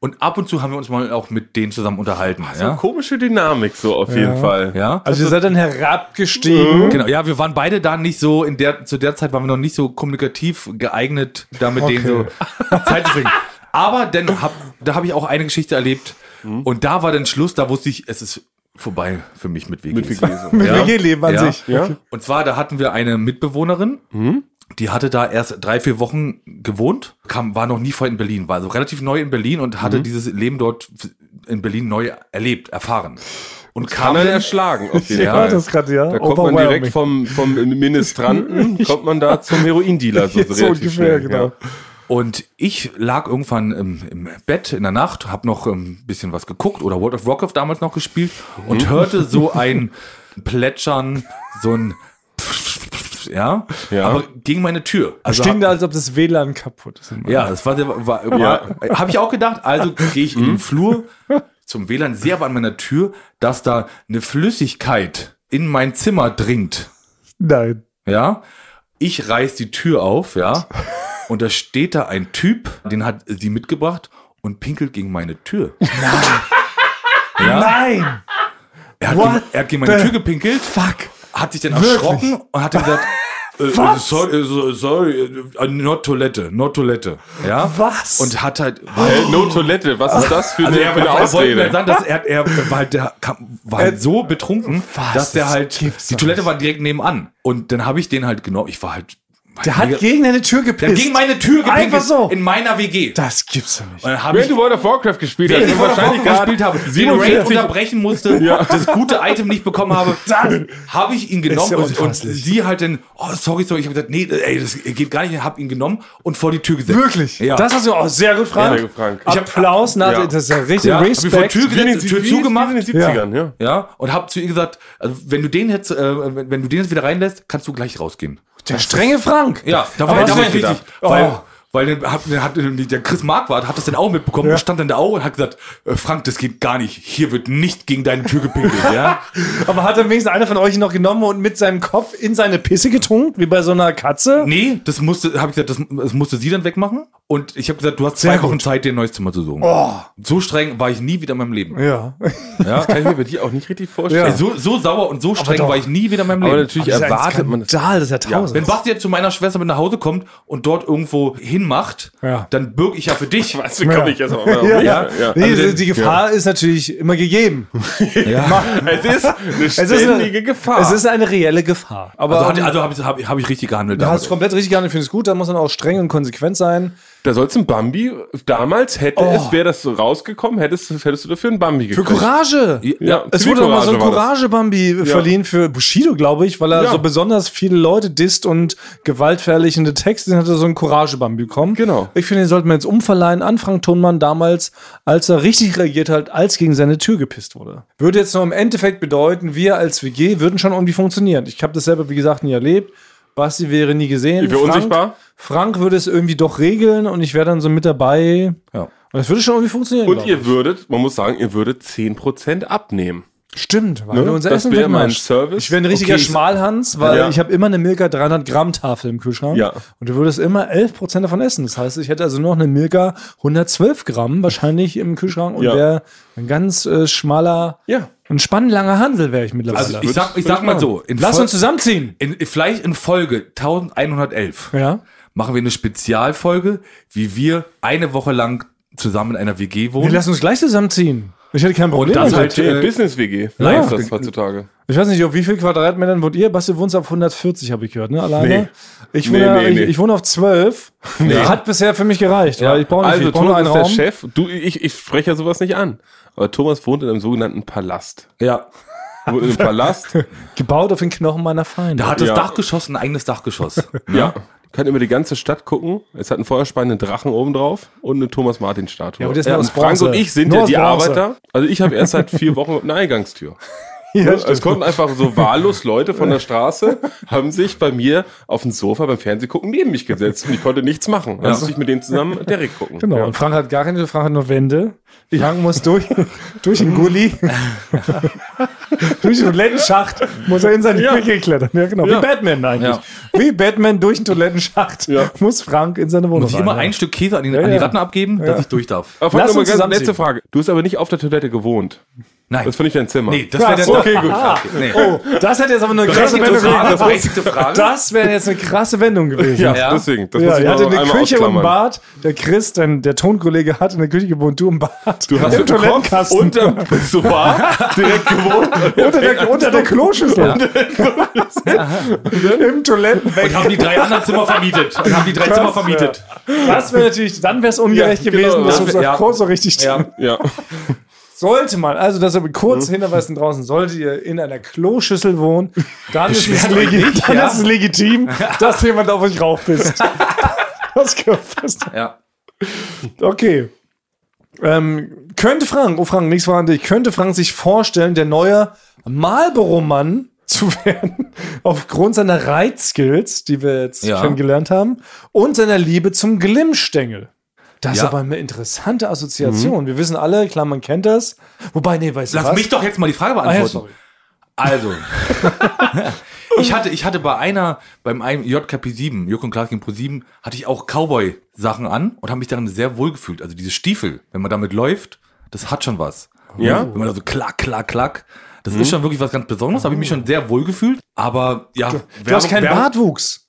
Und ab und zu haben wir uns mal auch mit denen zusammen unterhalten. So eine Ja, komische Dynamik so auf jeden Fall. ja. Also ihr seid dann herabgestiegen. Genau, ja, wir waren beide da nicht so, in der, zu der Zeit waren wir noch nicht so kommunikativ geeignet, da mit denen so Zeit zu bringen. Aber dann hab, da habe ich auch eine Geschichte erlebt und da war dann Schluss, da wusste ich, es ist vorbei für mich mit WG so. Mit Ja. WG-Leben an Ja. sich. Ja? Und zwar, da hatten wir eine Mitbewohnerin, die hatte da erst drei, vier Wochen gewohnt, kam, war noch nie vorher in Berlin, war also relativ neu in Berlin und hatte dieses Leben dort in Berlin neu erlebt, erfahren. Und er dann- erschlagen auf jeden Ja, Fall. das gerade, ja. Da kommt man direkt vom, vom Ministranten, kommt man da zum Heroindealer so, so ungefähr, genau. Ja. Und ich lag irgendwann im, im Bett in der Nacht, habe noch ein bisschen was geguckt oder World of Warcraft damals noch gespielt und hörte so ein Plätschern, so ein ja, Ja. aber gegen meine Tür. Also da, als ob das WLAN kaputt ist. ja, das war, war, war habe ich auch gedacht. Also gehe ich in den Flur zum WLAN, sehe aber an meiner Tür, dass da eine Flüssigkeit in mein Zimmer dringt. Nein. Ja, ich reiß die Tür auf, ja, und da steht da ein Typ, den hat sie mitgebracht und pinkelt gegen meine Tür. Ja, Nein! er hat, gegen, er hat gegen meine Tür gepinkelt, Fuck! Hat sich dann erschrocken und hat dann gesagt, äh, Was? sorry, äh, sorry, äh, not Toilette, not Toilette, ja. Was? Und hat halt, Äh, no Toilette, was ist das für also eine, er, für eine er Ausrede? sagen, dass er, er war halt, der war halt so betrunken, Was? dass der halt, die Toilette nicht. war direkt nebenan. Und dann habe ich den halt genommen, ich war halt, Der hat gegen deine Tür der gepisst. hat gegen meine Tür gepinkelt Einfach so. in meiner WG. Das gibt's doch nicht. Und dann habe Wenn ich du World of Warcraft gespielt hast, ich der wahrscheinlich gerade gespielt habe, den 47 Raid unterbrechen musste, das gute Item nicht bekommen habe, habe ich ihn genommen ja und, und sie halt dann, oh sorry, sorry, ich habe gesagt, nee, ey, das geht gar nicht, habe ihn genommen und vor die Tür gesetzt. Wirklich? Ja. Das hast du auch sehr gut, Frank. Sehr gut, Frank. Ich hab- Applaus, nach, Ja. das ist ja richtig ja, hab ich vor die Respekt. Tür gesetzt, Tür zugemacht. in den 70ern, ja. Ja, und hab zu ihr gesagt, also wenn du den jetzt, äh, wenn du den jetzt wieder reinlässt, kannst du gleich rausgehen. Der strenge Frank. Ja, da war, ich richtig, weil, Oh. Weil dann hat, der Chris Marquardt hat das dann auch mitbekommen und stand dann da auch und hat gesagt, äh, Frank, das geht gar nicht. Hier wird nicht gegen deine Tür gepinkelt, ja? Aber hat dann wenigstens einer von euch ihn noch genommen und mit seinem Kopf in seine Pisse getunkt, wie bei so einer Katze? Nee, das musste, habe ich gesagt, das, das musste sie dann wegmachen. Und ich habe gesagt, du hast Sehr zwei Wochen gut. Zeit, dir ein neues Zimmer zu suchen. So streng war ich nie wieder in meinem Leben. Ja. Ja? Kann ich mir bei dir auch nicht richtig vorstellen. Ey, so, so sauer und so streng war ich nie wieder in meinem Aber Leben. natürlich Das ist ein erwartet man das. Das ist ja tausend. Wenn Basti jetzt zu meiner Schwester mit nach Hause kommt und dort irgendwo hinmacht, Ja. dann bürg ich ja für dich. Weißt du, komm ich jetzt mal ja, Ja. ja. Nee, Also die, Gefahr ist natürlich immer gegeben. Ja. Es ist eine Es ist ständige eine, Gefahr. Es ist eine reelle Gefahr. Aber Also, also habe ich, hab, hab ich richtig gehandelt. du hast komplett richtig gehandelt, finde ich gut. Da muss man auch streng und konsequent sein. Da soll's ein Bambi, damals hätte Oh. es, wäre das so rausgekommen, hättest, hättest du dafür ein Bambi Für gekriegt. Courage. Ja, Es wurde doch mal so ein. Courage-Bambi verliehen für Bushido, glaube ich, weil er Ja. so besonders viele Leute disst und gewaltverherrlichende Texte, den hat er so ein Courage-Bambi bekommen. Genau. Ich finde, den sollten wir jetzt umverleihen an Frank Thunmann damals, als er richtig reagiert hat, als gegen seine Tür gepisst wurde. Würde jetzt noch im Endeffekt bedeuten, wir als WG würden schon irgendwie funktionieren. Ich habe das selber, wie gesagt, nie erlebt. Basti wäre nie gesehen. Ich wäre unsichtbar. Frank würde es irgendwie doch regeln und ich wäre dann so mit dabei. Ja. Und das würde schon irgendwie funktionieren. Und ihr ich. würdet, man muss sagen, ihr würdet 10% abnehmen. Stimmt, weil Ne? unser Das Essen wäre mein. Service. Ich wäre ein richtiger Okay, Schmalhans, weil Ja. ich habe immer eine Milka 300 Gramm Tafel im Kühlschrank. Ja. Und du würdest immer 11% davon essen. Das heißt, ich hätte also nur noch eine Milka 112 Gramm wahrscheinlich im Kühlschrank und Ja. wäre ein ganz äh, schmaler Ja. Ein spannlanger Handel wäre ich mittlerweile. Also ich sag, ich sag mal so, in Lass Fol- uns zusammenziehen. in, vielleicht in Folge 1111 Ja. machen wir eine Spezialfolge, wie wir eine Woche lang zusammen in einer WG Wir wohnen. lassen uns gleich zusammenziehen. Ich hätte kein Problem. das damit. halt, äh, Business-WG. Ja. Live das heutzutage. ich weiß nicht, auf wie viel Quadratmetern wohnt ihr? Basti wohnt auf 140, habe ich gehört, ne? Alleine. Nee. Ich, Nee, wohne, nee, nee. Ich, ich wohne auf 12. Hat bisher für mich gereicht. Ja. Weil ich brauche nicht. Also Ich brauche nur Thomas einen ist der. Chef. Du, ich, ich spreche ja sowas nicht an. Aber Thomas wohnt in einem sogenannten Palast. Ja. Wohnt in einem Palast. Gebaut auf den Knochen meiner Feinde. Da hat das Ja. Dachgeschoss ein eigenes Dachgeschoss. Ja. Kann über die ganze Stadt gucken. Es hat einen feuerspeienden Drachen oben drauf und eine Thomas Martin Statue. Ja, aber das ist aus Frank und ich sind Nur ja die. Arbeiter. Also ich habe erst seit vier Wochen eine Eingangstür. Ja, es konnten einfach so wahllos Leute von der Straße haben sich bei mir auf dem Sofa beim Fernsehgucken neben mich gesetzt und ich konnte nichts machen. Dann musste ich mit denen zusammen Derek gucken. Genau, Ja. und Frank hat gar keine, Frank hat nur Wände. Frank muss durch, durch den Gully, durch den Toilettenschacht, muss er in seine Ja. Küche klettern. Ja, genau, Ja. wie Batman eigentlich. Ja. Wie Batman durch den Toilettenschacht Ja. muss Frank in seine Wohnung Muss ich immer rein, ein Stück Käse an, den, Ja, an die ja. Ratten abgeben, dass ich durch darf. Aber Frank, Lass noch mal uns ganz letzte Frage. Du hast aber nicht auf der Toilette gewohnt. Nein. Das finde ich dein Zimmer. nee, das wäre so, okay, gut. Nee. Oh, das hätte jetzt aber eine krasse Wendung Frage, gewesen. Das wäre jetzt eine krasse Wendung gewesen. Ja, Ja. deswegen. Das Ja, muss ich er hatte eine Küche und ein. Bad. Der Chris, dein, der Tonkollege, hat in der Küche gewohnt, du im Bad. Du hast im Toilettenkasten. unterm Pissoir direkt gewohnt. unter, der, unter der Kloschüssel. Im Toilettenbecken. Und haben die drei anderen Zimmer vermietet. Und haben die drei Zimmer vermietet. Das wäre natürlich, dann wäre es ungerecht Ja, gewesen, genau, dass das uns das. Kurs so richtig Ja. Ja. Sollte man, also das aber kurz hinweisen draußen, solltet ihr in einer Kloschüssel wohnen, dann, ist es, Beschwert euch legi nicht, dann ja? ist es legitim, dass jemand auf euch raufpisst. Das gehört fest. Ja. Okay. Ähm, könnte Frank, oh Frank, nichts war an dich, könnte Frank sich vorstellen, der neue Marlboro-Mann zu werden, aufgrund seiner Reitskills, die wir jetzt Ja. kennengelernt haben, und seiner Liebe zum Glimmstängel. Das ist Ja. aber eine interessante Assoziation. Wir wissen alle, klar, man kennt das. Wobei, nee, weißt du Lass was? mich doch jetzt mal die Frage ah, ja, beantworten. Also, ich hatte, ich hatte bei einer, beim einem JKP 7, Jörg und gegen Pro 7, hatte ich auch Cowboy-Sachen an und habe mich darin sehr wohl gefühlt. Also diese Stiefel, wenn man damit läuft, das hat schon was. Ja? Wenn man da so klack, klack, klack. Das ist schon wirklich was ganz Besonderes, habe ich mich schon sehr wohl gefühlt. Aber ja, Du hast keinen Bartwuchs.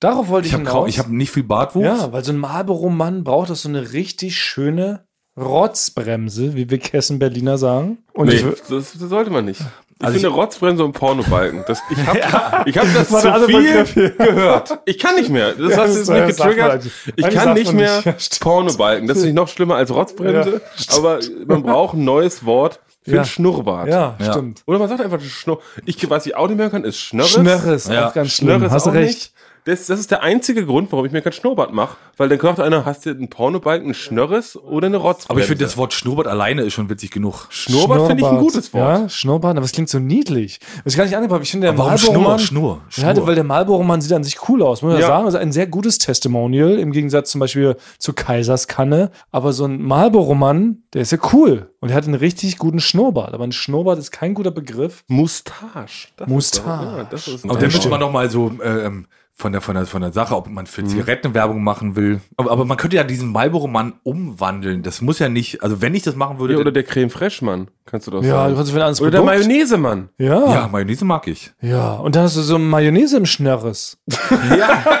Darauf wollte ich, Ich habe hinaus. ich hab nicht viel Bartwuchs. Ja, weil so ein Marlboro-Mann braucht das so eine richtig schöne Rotzbremse, wie wir Kessen Berliner sagen. Und Nee, ich, das, das sollte man nicht. Ich Also finde Rotzbremse und Pornobalken. Das, ich habe ich hab das der zu viel gehört. Ich kann nicht mehr. Das Ja, hast das du jetzt nicht das getriggert. Ich kann nicht mehr nicht. Ja. Pornobalken. Das ist nicht noch schlimmer als Rotzbremse. aber man braucht ein neues Wort für Ja. ein Schnurrbart. ja, Ja. stimmt. Oder man sagt einfach Schnurr. Ich, was ich auch nicht mehr kann, ist Schnörres. Schnörres, Ja. auch ganz schlimm. Schnörres Hast du auch recht. nicht. Das, das ist der einzige Grund, warum ich mir kein Schnurrbart mache. Weil dann sagt einer, hast du einen Pornobalken, ein Schnörres oder eine Rotzbremse? Aber ich finde, das Wort Schnurrbart alleine ist schon witzig genug. Schnurrbart finde ich ein gutes Wort. Ja, Schnurrbart, aber es klingt so niedlich. Das ist gar nicht angebracht. Ich finde, der Aber warum Marlboro-Mann. Schnurr? Schnurr, Ja, Schnurr. weil der Marlboro-Mann sieht an sich cool aus, muss man ja. Ja. sagen. Also ein sehr gutes Testimonial im Gegensatz zum Beispiel zu Kaiserskanne. Aber so ein Marlboro-Mann, der ist ja cool. Und er hat einen richtig guten Schnurrbart. Aber ein Schnurrbart ist kein guter Begriff. Mustache. Das Mustache. Ist, ja, das ist ein Aber dann müsste man noch mal so ähm, von der, von, der, von der Sache, ob man für Zigaretten Werbung machen will. Aber, aber man könnte ja diesen Marlboro-Mann umwandeln. Das muss ja nicht, also wenn ich das machen würde, ja, oder der Creme Fraiche Mann, kannst du doch Ja, sagen. du kannst für ein anderes oder der Produkt. Mayonnaise Mann. Ja, ja, ja. Mayonnaise mag ich. Und dann hast du so Mayonnaise im Schnörres. Ja,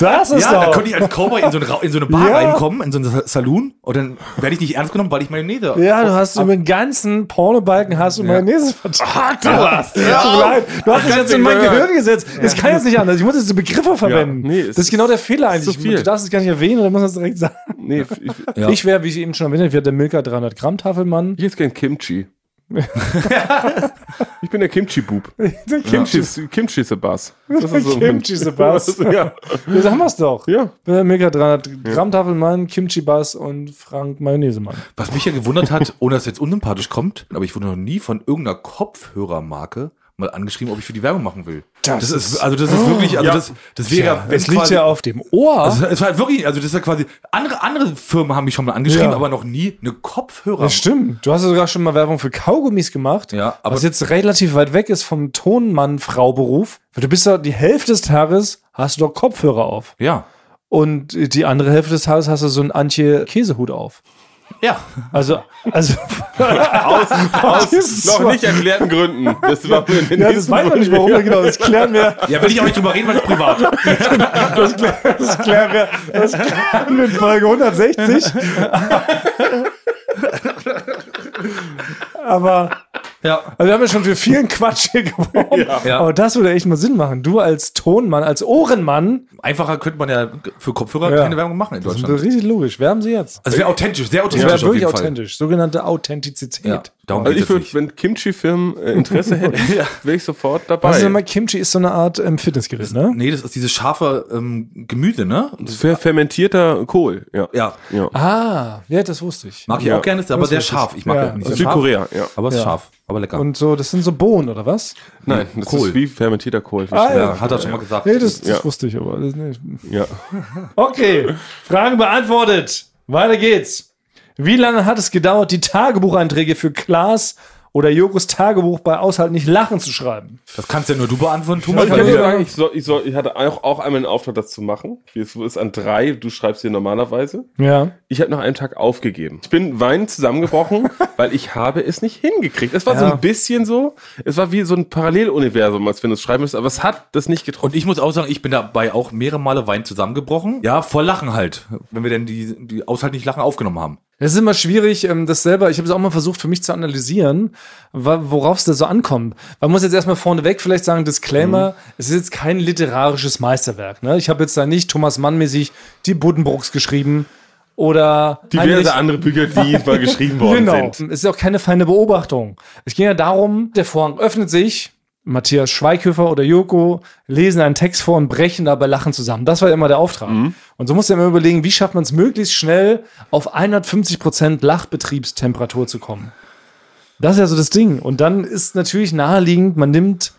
Das ist ja da doch. könnte ich als Cowboy in so, eine, in so eine Bar Ja. reinkommen, in so einen Sa- Saloon und dann werde ich nicht ernst genommen, weil ich Mayonnaise Ja, du hast über den ganzen Pornobalken hast du Mayonnaise verteilt. du hast. Ja. Tut mir leid. Du hast das jetzt in mein gehört. Gehirn gesetzt. Es kann jetzt nicht anders. Ich muss jetzt diese Begriffe verwenden. nee, das ist genau der Fehler eigentlich. viel. Du darfst es gar nicht erwähnen oder muss man es direkt sagen. Nee, ich, Ja. Ich wäre, wie ich eben schon erwähnt habe, der Milka 300 Gramm Tafelmann. ich hätte gern Kimchi. ich bin der Kimchi-Bub. Der Kimchi, Kimchi ist der Bass. Das ist so ein- Kimchi ist der Bass. ja. Ja, sagen wir es doch. ja. Milka 300 Gramm Tafelmann, Kimchi Bass und Frank Mayonnaise-Mann. Was mich ja gewundert hat, ohne dass es jetzt unsympathisch kommt, aber ich wurde noch nie von irgendeiner Kopfhörermarke mal angeschrieben, ob ich für die Werbung machen will. Das ist, ist- also das ist wirklich, also Ja. das, das wäre, Ja, es liegt quasi- ja auf dem Ohr. Also es war halt wirklich, also das ist ja quasi, andere, andere Firmen haben mich schon mal angeschrieben, Ja. aber noch nie eine Kopfhörer. Das stimmt. Du hast ja sogar schon mal Werbung für Kaugummis gemacht. Ja, aber- was jetzt relativ weit weg ist vom Tonmann-Frau-Beruf. Weil du bist ja die Hälfte des Tages hast du doch Kopfhörer auf. Ja. Und die andere Hälfte des Tages hast du so einen Antje-Käsehut auf. Ja. Also, also Aus, aus noch nicht erklärten Gründen. Das war in ja, das weiß man nicht, warum. Genau, das klären wir. Ja, will ich auch nicht drüber reden, weil es privat. Das klären, das klären wir. Das klären wir in Folge 160. Aber Ja. also wir haben ja schon für vielen Quatsch hier geworfen. Ja. Aber das würde echt mal Sinn machen. Du als Tonmann, als Ohrenmann, Einfacher könnte man ja für Kopfhörer Ja. keine Werbung machen in das ist Deutschland. richtig logisch. Wer haben sie jetzt? Also wäre authentisch, sehr Das authentisch wäre auf wirklich jeden Fall. authentisch. Sogenannte Authentizität. Ja, darum Also ich würde, wenn Kimchi-Firmen äh, Interesse hätten, wäre ich sofort dabei. Denn mal Kimchi? Ist so eine Art ähm, Fitnessgerät, ne? Nee, das ist dieses scharfe ähm, Gemüse, ne? Das fer fermentierter Kohl, ja. Ja, ja. Ah, ja, das wusste ich. mag ich Ja. auch gerne, ist aber sehr scharf. Ich mag Ja. ja, nicht Also Südkorea, ja. aber es ist Ja. scharf, aber lecker. Und so, das sind so Bohnen, oder was? Nein, das Kohl. ist wie fermentierter Kohl. Wie Ah, ja, hat er schon mal gesagt. Nee, das, das Ja. wusste ich aber. Das, nee. ja. Okay, Fragen beantwortet. Weiter geht's. Wie lange hat es gedauert, die Tagebucheinträge für Klaas oder Jokos Tagebuch bei Aushalt nicht lachen zu schreiben? Das kannst ja nur du beantworten, Thomas. Ich sagen, ich, soll, ich, soll, ich hatte auch, auch einmal einen Auftrag, das zu machen. Es ist an drei, du schreibst hier normalerweise. Ja. Ich habe nach einem Tag aufgegeben. Ich bin weinend zusammengebrochen, weil ich habe es nicht hingekriegt. Es war so Ja. ein bisschen so, es war wie so ein Paralleluniversum, als wenn du es schreiben müsstest, aber es hat das nicht getroffen. Und ich muss auch sagen, ich bin dabei auch mehrere Male Wein zusammengebrochen. Ja, voll Lachen halt, wenn wir denn die, die Aushalt nicht Lachen aufgenommen haben. Es ist immer schwierig, ähm, das selber, ich habe es auch mal versucht für mich zu analysieren, worauf es da so ankommt. Man muss jetzt erstmal vorneweg vielleicht sagen, Disclaimer, es ist jetzt kein literarisches Meisterwerk. Ne? Ich habe jetzt da nicht Thomas Mann-mäßig die Buddenbrooks geschrieben oder Diverse Heinrich- andere Bücher, die mal geschrieben worden genau. sind. Es ist auch keine feine Beobachtung. Es ging ja darum, der Vorhang öffnet sich, Matthias Schweighöfer oder Joko lesen einen Text vor und brechen dabei Lachen zusammen. Das war immer der Auftrag. Und so musst du immer überlegen, wie schafft man es möglichst schnell auf 150 Prozent Lachbetriebstemperatur zu kommen. Das ist ja so das Ding. Und dann ist natürlich naheliegend, man nimmt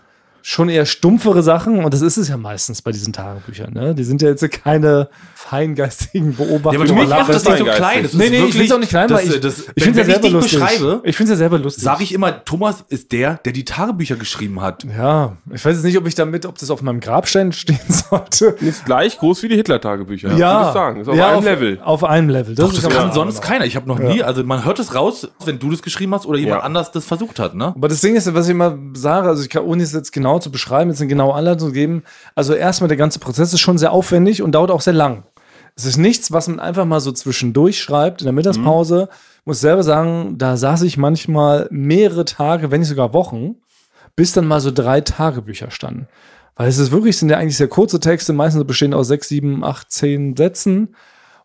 schon eher stumpfere Sachen und das ist es ja meistens bei diesen Tagebüchern. Ne? Die sind ja jetzt keine feingeistigen Ja, Beobachtungen. aber du über machst das nicht so klein. Das Nee, nee, ich wirklich- will es auch nicht klein, das, weil ich, das, ich finde es wenn ja ich selber lustig. beschreibe, Ich finde es ja selber lustig. sage ich immer, Thomas ist der, der die Tagebücher geschrieben hat. Ja, ich weiß jetzt nicht, ob ich damit, ob das auf meinem Grabstein stehen sollte. Ist gleich groß wie die Hitler-Tagebücher. würde ich sagen. Ist auf ja, einem auf, Level. Auf einem Level. Das, Das ist kann aber- sonst keiner. Ich habe noch nie, also man hört es raus, wenn du das geschrieben hast oder jemand Ja. anders das versucht hat, ne? Aber das Ding ist, was ich immer sage, also ich kann, ohne es jetzt genau zu beschreiben, jetzt eine genaue Anleitung zu geben, also erstmal der ganze Prozess ist schon sehr aufwendig und dauert auch sehr lang. Es ist nichts, was man einfach mal so zwischendurch schreibt in der Mittagspause. Muss selber sagen, da saß ich manchmal mehrere Tage, wenn nicht sogar Wochen, bis dann mal so drei Tagebücher standen. Weil es ist wirklich, sind ja eigentlich sehr kurze Texte, meistens bestehen aus sechs, sieben, acht, zehn Sätzen.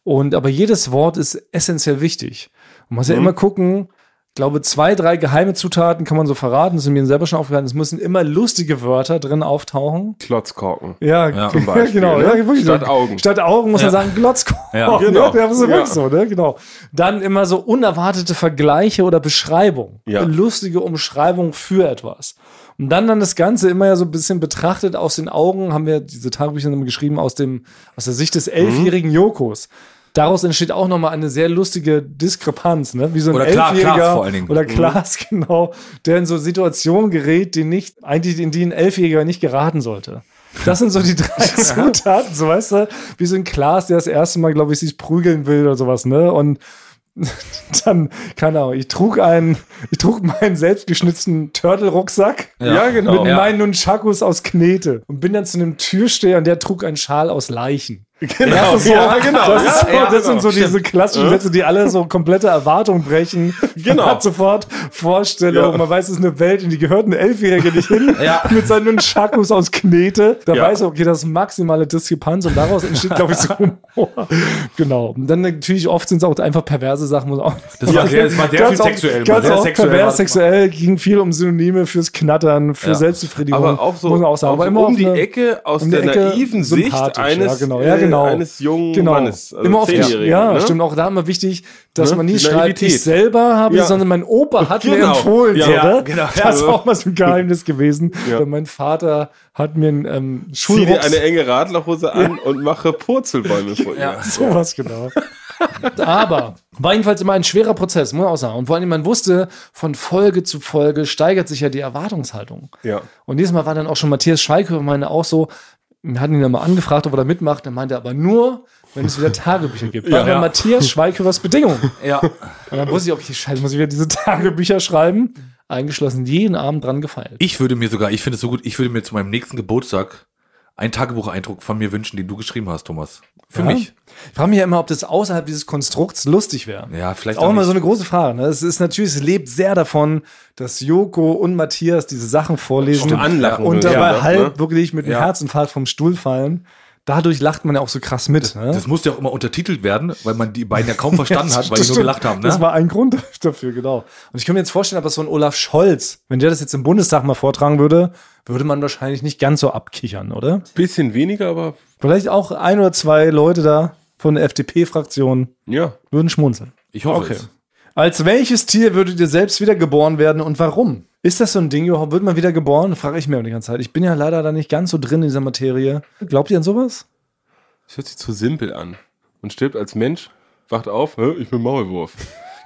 Und aber jedes Wort ist essentiell wichtig. Man muss ja immer gucken, glaube, zwei, drei geheime Zutaten kann man so verraten, das sind mir selber schon aufgefallen. Es müssen immer lustige Wörter drin auftauchen. Klotzkorken. Ja, Ja, zum Beispiel, genau. ne? Ja. Statt Augen. Statt Augen muss man sagen Glotzkorn. Ja. Genau. Ja, das ist Ja. wirklich so, ne? Genau. Dann immer so unerwartete Vergleiche oder Beschreibung. Ja. Eine lustige Umschreibung für etwas. Und dann dann das Ganze immer ja so ein bisschen betrachtet aus den Augen, haben wir diese Tagebücher immer geschrieben aus dem, aus der Sicht des elfjährigen Jokos. Daraus entsteht auch nochmal eine sehr lustige Diskrepanz, ne? Wie so ein Oder Elfjähriger Klaas vor allen Dingen. oder Klaas, genau, der in so Situationen gerät, die nicht, eigentlich in die ein Elfjähriger nicht geraten sollte. Das sind so die drei Zutaten, so weißt du, wie so ein Klaas, der das erste Mal, glaube ich, sich prügeln will oder sowas, ne? Und dann, keine Ahnung, ich trug einen, ich trug meinen selbstgeschnitzten Turtle-Rucksack Ja, genau. mit Ja. meinen Nunchakus aus Knete und bin dann zu einem Türsteher und der trug einen Schal aus Leichen. Genau, Das, ist so, ja, genau. das, ist Ja, ja, das sind genau. so diese klassischen Sätze, die alle so komplette Erwartungen brechen. Genau. Man hat sofort Vorstellung, Ja. man weiß, es ist eine Welt, in die gehört ein Elfjähriger nicht hin, Ja. mit seinen Nunchakus aus Knete. Da Ja. weiß er, okay, das ist maximale Diskrepanz und daraus entsteht, glaube ich, so Humor. genau. Und dann natürlich oft sind es auch einfach perverse Sachen. Muss auch Das war sehr, das war sehr viel auch- sexuell. Ganz sehr auch sexuell pervers, sexuell, ging viel um Synonyme fürs Knattern, für Ja. Selbstbefriedigung. Aber auch so, muss man auch sagen. aber immer um die Ecke aus um die der Ecke naiven Sicht eines, ja, genau. Ja, genau. Äh, eines jungen Genau. Mannes. also immer auf die, ja, ne? stimmt. Auch da immer wichtig, dass Ne? man nie schreibt, ich selber habe, Ja. sondern mein Opa hat mir Genau. empfohlen. Ja, ja, ne? genau. Das ist Ja. auch mal so ein Geheimnis gewesen. Mein Vater hat mir einen ähm, Zieh dir Schulrucks, eine enge Radlerhose an und mache Purzelbäume vor ihr. Ja. sowas genau. Aber war jedenfalls immer ein schwerer Prozess, muss man auch sagen. Und vor allem, man wusste, von Folge zu Folge steigert sich ja die Erwartungshaltung. Ja. Und dieses Mal war dann auch schon Matthias Schweighöfer meine auch so, Wir hatten ihn ja mal angefragt, ob er da mitmacht. Er meinte aber nur, wenn es wieder Tagebücher gibt. Ja. ja. Matthias Schweighöfers Bedingung. Ja. Und dann wusste ich, okay, scheiße, muss ich wieder diese Tagebücher schreiben. Eingeschlossen, jeden Abend dran gefeilt. Ich würde mir sogar, ich finde es so gut, ich würde mir zu meinem nächsten Geburtstag einen Tagebucheindruck von mir wünschen, den du geschrieben hast, Thomas. Für Ja? mich. Ich frage mich ja immer, ob das außerhalb dieses Konstrukts lustig wäre. Ja, vielleicht Ist auch auch immer so eine große Frage. Ne? Es ist natürlich, es lebt sehr davon, dass Joko und Matthias diese Sachen vorlesen anlachen und würden, dabei ja, halb ne? wirklich mit dem Ja. Herzinfarkt vom Stuhl fallen. Dadurch lacht man ja auch so krass mit. Ne? Das musste ja auch immer untertitelt werden, weil man die beiden ja kaum verstanden hat, weil die Das nur gelacht haben. Das Ne? war ein Grund dafür, genau. Und ich kann mir jetzt vorstellen, aber so ein Olaf Scholz, wenn der das jetzt im Bundestag mal vortragen würde, würde man wahrscheinlich nicht ganz so abkichern, oder? Bisschen weniger, aber Vielleicht auch ein oder zwei Leute da von der FDP-Fraktion ja. würden schmunzeln. Ich hoffe Okay. es. Als welches Tier würdet ihr selbst wieder geboren werden und warum? Ist das so ein Ding, überhaupt? Wird man wieder geboren? Frage ich mir die ganze Zeit. Ich bin ja leider da nicht ganz so drin in dieser Materie. Glaubt ihr an sowas? Das hört sich zu simpel an. Man stirbt als Mensch, wacht auf, ich bin Maulwurf.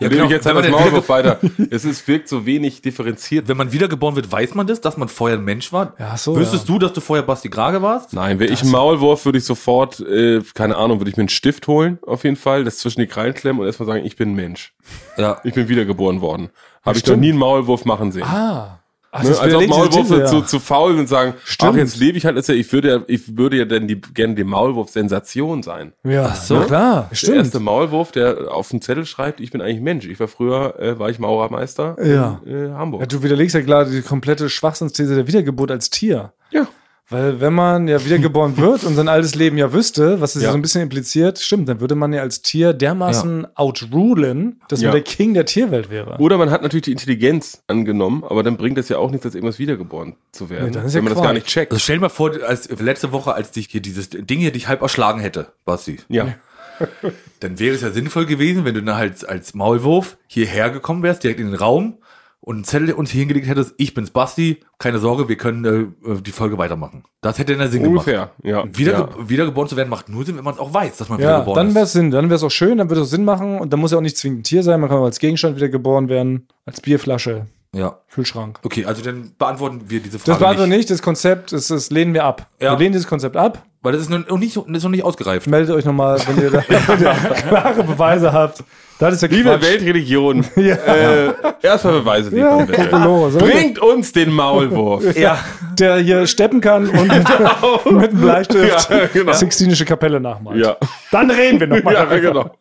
Ja, Ja, genau. ich jetzt halt den- Maulwurf weiter. Es ist, wirkt so wenig differenziert. Wenn man wiedergeboren wird, weiß man das, dass man vorher ein Mensch war? Ja, so, Wüsstest du, dass du vorher Basti Grage warst? Nein, wäre ich ein Maulwurf, würde ich sofort, äh, keine Ahnung, würde ich mir einen Stift holen, auf jeden Fall, das zwischen die Krallen klemmen und erstmal sagen, ich bin ein Mensch. Ja. Ich bin wiedergeboren worden. Habe ich noch stimmt. nie einen Maulwurf machen sehen. Ah. Ach, Ne? Als ob Maulwürfe zu, zu faul und sagen, Stimmt. ach, jetzt lebe ich halt, ist ja, ich würde ja, ich würde ja dann die, gerne die Maulwurf-Sensation sein. Ja, so. na klar. Der Stimmt. erste Maulwurf, der auf dem Zettel schreibt, ich bin eigentlich Mensch. Ich war früher, äh, war ich Maurermeister Ja. in äh, Hamburg. Ja, du widerlegst ja klar die komplette Schwachsinnsthese der Wiedergeburt als Tier. Ja. Weil wenn man ja wiedergeboren wird und sein altes Leben ja wüsste, was es ja. Ja. so ein bisschen impliziert, stimmt, dann würde man ja als Tier dermaßen outrulen, dass Ja. man der King der Tierwelt wäre. Oder man hat natürlich die Intelligenz angenommen, aber dann bringt das ja auch nichts, als irgendwas wiedergeboren zu werden. Nee, dann ist wenn ja man das gar Quark. nicht checkt. Also stell dir mal vor, als letzte Woche, als dich hier dieses Ding hier dich halb erschlagen hätte, Basti. Ja. Dann wäre es ja sinnvoll gewesen, wenn du dann halt als Maulwurf hierher gekommen wärst, direkt in den Raum und einen Zettel uns hier hingelegt hättest, ich bin's Basti, keine Sorge, wir können äh, die Folge weitermachen. Das hätte dann Sinn Ungefähr, ja. gemacht. Wieder, ja. wiedergeboren zu werden macht nur Sinn, wenn man es auch weiß, dass man Ja, wiedergeboren dann wäre ist. es Sinn, dann wäre es auch schön, dann würde es auch Sinn machen und dann muss ja auch nicht zwingend ein Tier sein, man kann auch als Gegenstand wiedergeboren werden, als Bierflasche, Ja. Kühlschrank. Okay, also dann beantworten wir diese Frage Das war also nicht. das Konzept, das, das lehnen wir ab. Ja. Wir lehnen dieses Konzept ab. Weil das ist noch nicht, das ist noch nicht ausgereift. Meldet euch nochmal, wenn ihr da wenn ihr klare Beweise habt. Das ist ja Liebe Quatsch. Weltreligion, Ja. äh, erstmal Beweise Ja, liefern, bitte. Kokolores. Bringt uns den Maulwurf. Ja. der hier steppen kann und mit, mit einem Bleistift Ja, genau. Sixtinische Kapelle nachmalt. Ja. Dann reden wir nochmal Ja, darüber. genau.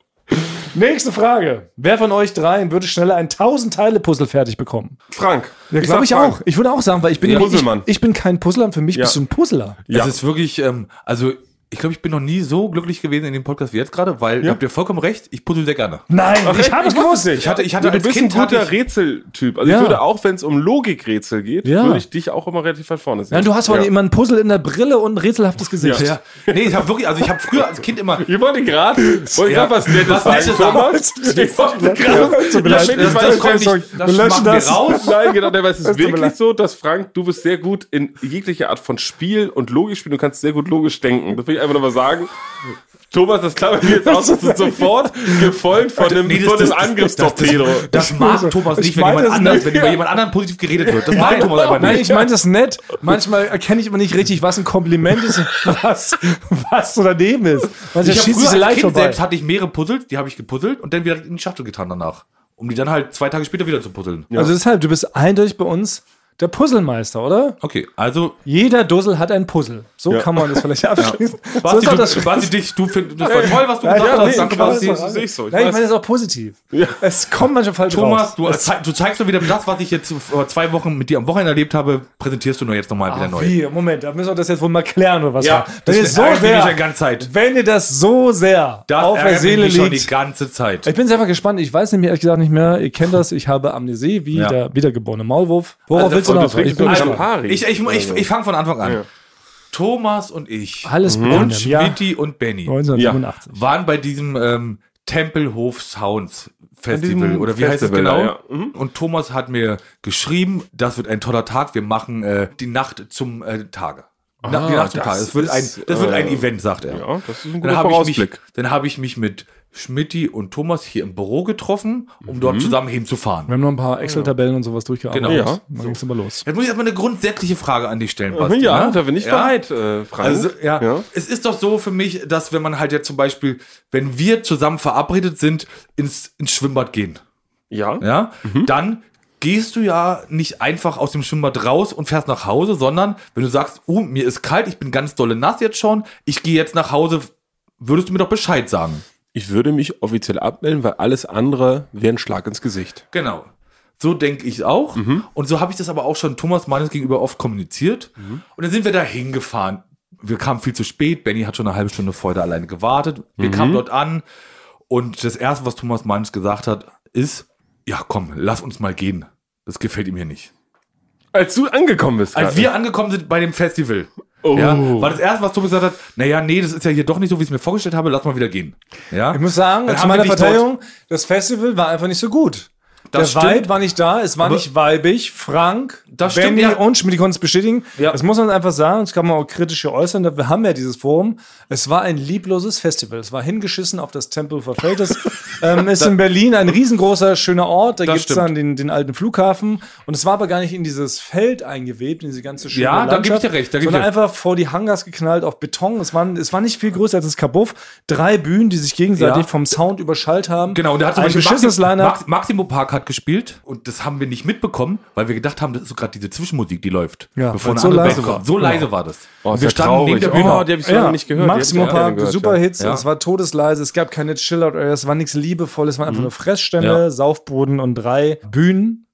Nächste Frage. Wer von euch dreien würde schneller ein 1000-Teile-Puzzle fertig bekommen? Frank. Ja, Ich glaube ich Frank. auch. Ich würde auch sagen, weil ich bin, Ja. ich, Puzzlemann. ich bin kein Puzzler, für mich Ja. bist du ein Puzzler. Ja. Es ist wirklich, ähm, also ich glaube, ich bin noch nie so glücklich gewesen in dem Podcast wie jetzt gerade, weil ihr habt ihr vollkommen recht, ich puzzle sehr gerne. Nein, ich echt? habe es Ich gewusst. Ich hatte, ich hatte Ja, du als bist Kind ein guter ich, Rätseltyp. Also Ja. ich würde auch, wenn es um Logikrätsel geht, Ja. würde ich dich auch immer relativ weit vorne sehen. Nein, du hast aber ja. immer ein Puzzle in der Brille und ein rätselhaftes Gesicht. ja. Nee, ich habe wirklich, also ich habe früher als Kind immer Ich wollte gerade, wollte ich Ja. gerade was Nettes Was sagen. Thomas. Ich wollte gerade, Ja, ich Wir löschen das. raus. Nein, genau, aber es ist wirklich so, dass Frank, du bist sehr gut in jeglicher Art von Spiel und Logik spielen. Du kannst sehr gut logisch denken. Das will ich einfach nochmal sagen. Thomas, das klammern wir jetzt aus, das ist sofort gefolgt von einem, Nee, das- von einem das- Angriffstorpedo. Das mag Thomas Ich nicht, wenn jemand das anders, nicht. wenn über jemand anderen positiv geredet wird. Das mag Thomas aber Nein, nicht. ich meine das nett. Manchmal erkenne ich aber nicht richtig, was ein Kompliment ist und was, was so daneben ist. Manchmal Ich schießt früher diese als Kind vorbei. selbst hatte ich mehrere Puzzles, die habe ich gepuzzelt und dann wieder in die Schachtel getan danach. Um die dann halt zwei Tage später wieder zu puzzeln. Also deshalb, du bist eindeutig bei uns der Puzzlemeister, oder? Okay, also Jeder Dussel hat ein Puzzle. So kann man das vielleicht abschließen. So Basti, ist auch du, das Basti, dich, du findest das war toll, was du Ja, gesagt ja, hast. nee, Danke, ich Basti. Das sehe ich so. Ich Nein, ich meine das auch positiv. Es kommt manchmal falsch Thomas, raus. du, du zeigst mir wieder das, was ich jetzt vor zwei Wochen mit dir am Wochenende erlebt habe, präsentierst du nur jetzt nochmal wieder neu. wie? Moment, da müssen wir das jetzt wohl mal klären oder was? Ja, Wenn das ihr so sehr, die ganze Zeit. wenn ihr das so sehr Das auf der Seele mich schon die liegt. ganze Zeit. Ich bin selber gespannt. Ich weiß nämlich ehrlich gesagt nicht mehr. Ihr kennt das. Ich habe Amnesie, wie Ja. der wiedergeborene Maulwurf. Worauf Also, willst und du noch? Ich bin. Campari. Ich, ich, ich, ich fange von Anfang an. Ja. Thomas und ich Alles und im Jahr Schmidti und Benny 1987. waren bei diesem ähm, Tempelhof Sounds Festival oder wie heißt es Festival genau? ja. Mhm. Und Thomas hat mir geschrieben, das wird ein toller Tag. Wir machen äh, die Nacht zum äh, Tage. Na, Ah, die Nacht zum das Tag. Das wird ein, das wird ein Event, sagt er. Ja, das ist ein Dann guter habe ich mich, Vorausblick. dann habe ich mich mit Schmidti und Thomas hier im Büro getroffen, um dort zusammen hinzufahren. Wir haben noch ein paar Excel-Tabellen und sowas durchgearbeitet. Genau. Ja. Dann ging's aber los. Jetzt muss ich erstmal eine grundsätzliche Frage an dich stellen, Basti. ja, ne? da bin ich Ja? bereit, äh, Frank. Also, ja, Ja. es ist doch so für mich, dass wenn man halt jetzt zum Beispiel, wenn wir zusammen verabredet sind, ins, ins Schwimmbad gehen, ja. ja, dann gehst du ja nicht einfach aus dem Schwimmbad raus und fährst nach Hause, sondern wenn du sagst, oh, mir ist kalt, ich bin ganz dolle nass jetzt schon, ich gehe jetzt nach Hause, würdest du mir doch Bescheid sagen. Ich würde mich offiziell abmelden, weil alles andere wäre ein Schlag ins Gesicht. Genau. So denke ich auch. Und so habe ich das aber auch schon Thomas meines gegenüber oft kommuniziert. Und dann sind wir da hingefahren. Wir kamen viel zu spät. Benny hat schon eine halbe Stunde vorher da alleine gewartet. Wir kamen dort an. Und das Erste, was Thomas meines gesagt hat, ist, ja komm, lass uns mal gehen. Das gefällt ihm hier nicht. Als du angekommen bist. Als wir angekommen sind bei dem Festival, Oh. ja, war das Erste, was Thomas gesagt hat, naja, nee, das ist ja hier doch nicht so, wie ich es mir vorgestellt habe, lass mal wieder gehen. Ja? Ich muss sagen, Dann zu meiner Verteidigung, das Festival war einfach nicht so gut. Das der stimmt. Vibe war nicht da, es war Aber- nicht weibig. Frank, Das Benny stimmt, ja. und Schmidt konnten es bestätigen. Ja. Das muss man einfach sagen, das kann man auch kritisch hier äußern. Wir haben ja dieses Forum. Es war ein liebloses Festival. Es war hingeschissen auf das Tempel of Fate. Das ähm, ist in Berlin ein riesengroßer, schöner Ort. Da gibt es dann den, den alten Flughafen. Und es war aber gar nicht in dieses Feld eingewebt, in diese ganze schöne Ja, da gebe ich dir recht, da sondern einfach vor die Hangars geknallt auf Beton. Es, waren, es war nicht viel größer als das Kabuff. Drei Bühnen, die sich gegenseitig Ja. vom Sound überschallt haben. Genau, und der hat zum ein Beispiel beschissenes. Max, Maximo Park hat gespielt und das haben wir nicht mitbekommen, weil wir gedacht haben, das ist so gerade diese Zwischenmusik, die läuft. Ja, bevor eine so andere leise Band war. kommt. So Genau. leise war das. Oh, und wir ja standen traurig. neben der Oh, Bühne. die hab ich so lange nicht gehört. Maximum Park, gehört, super ja. Hits, Ja. es war todesleise, es gab keine Chillout, es war nichts liebevoll, es waren einfach nur Fressstände, Ja. Saufboden und drei Bühnen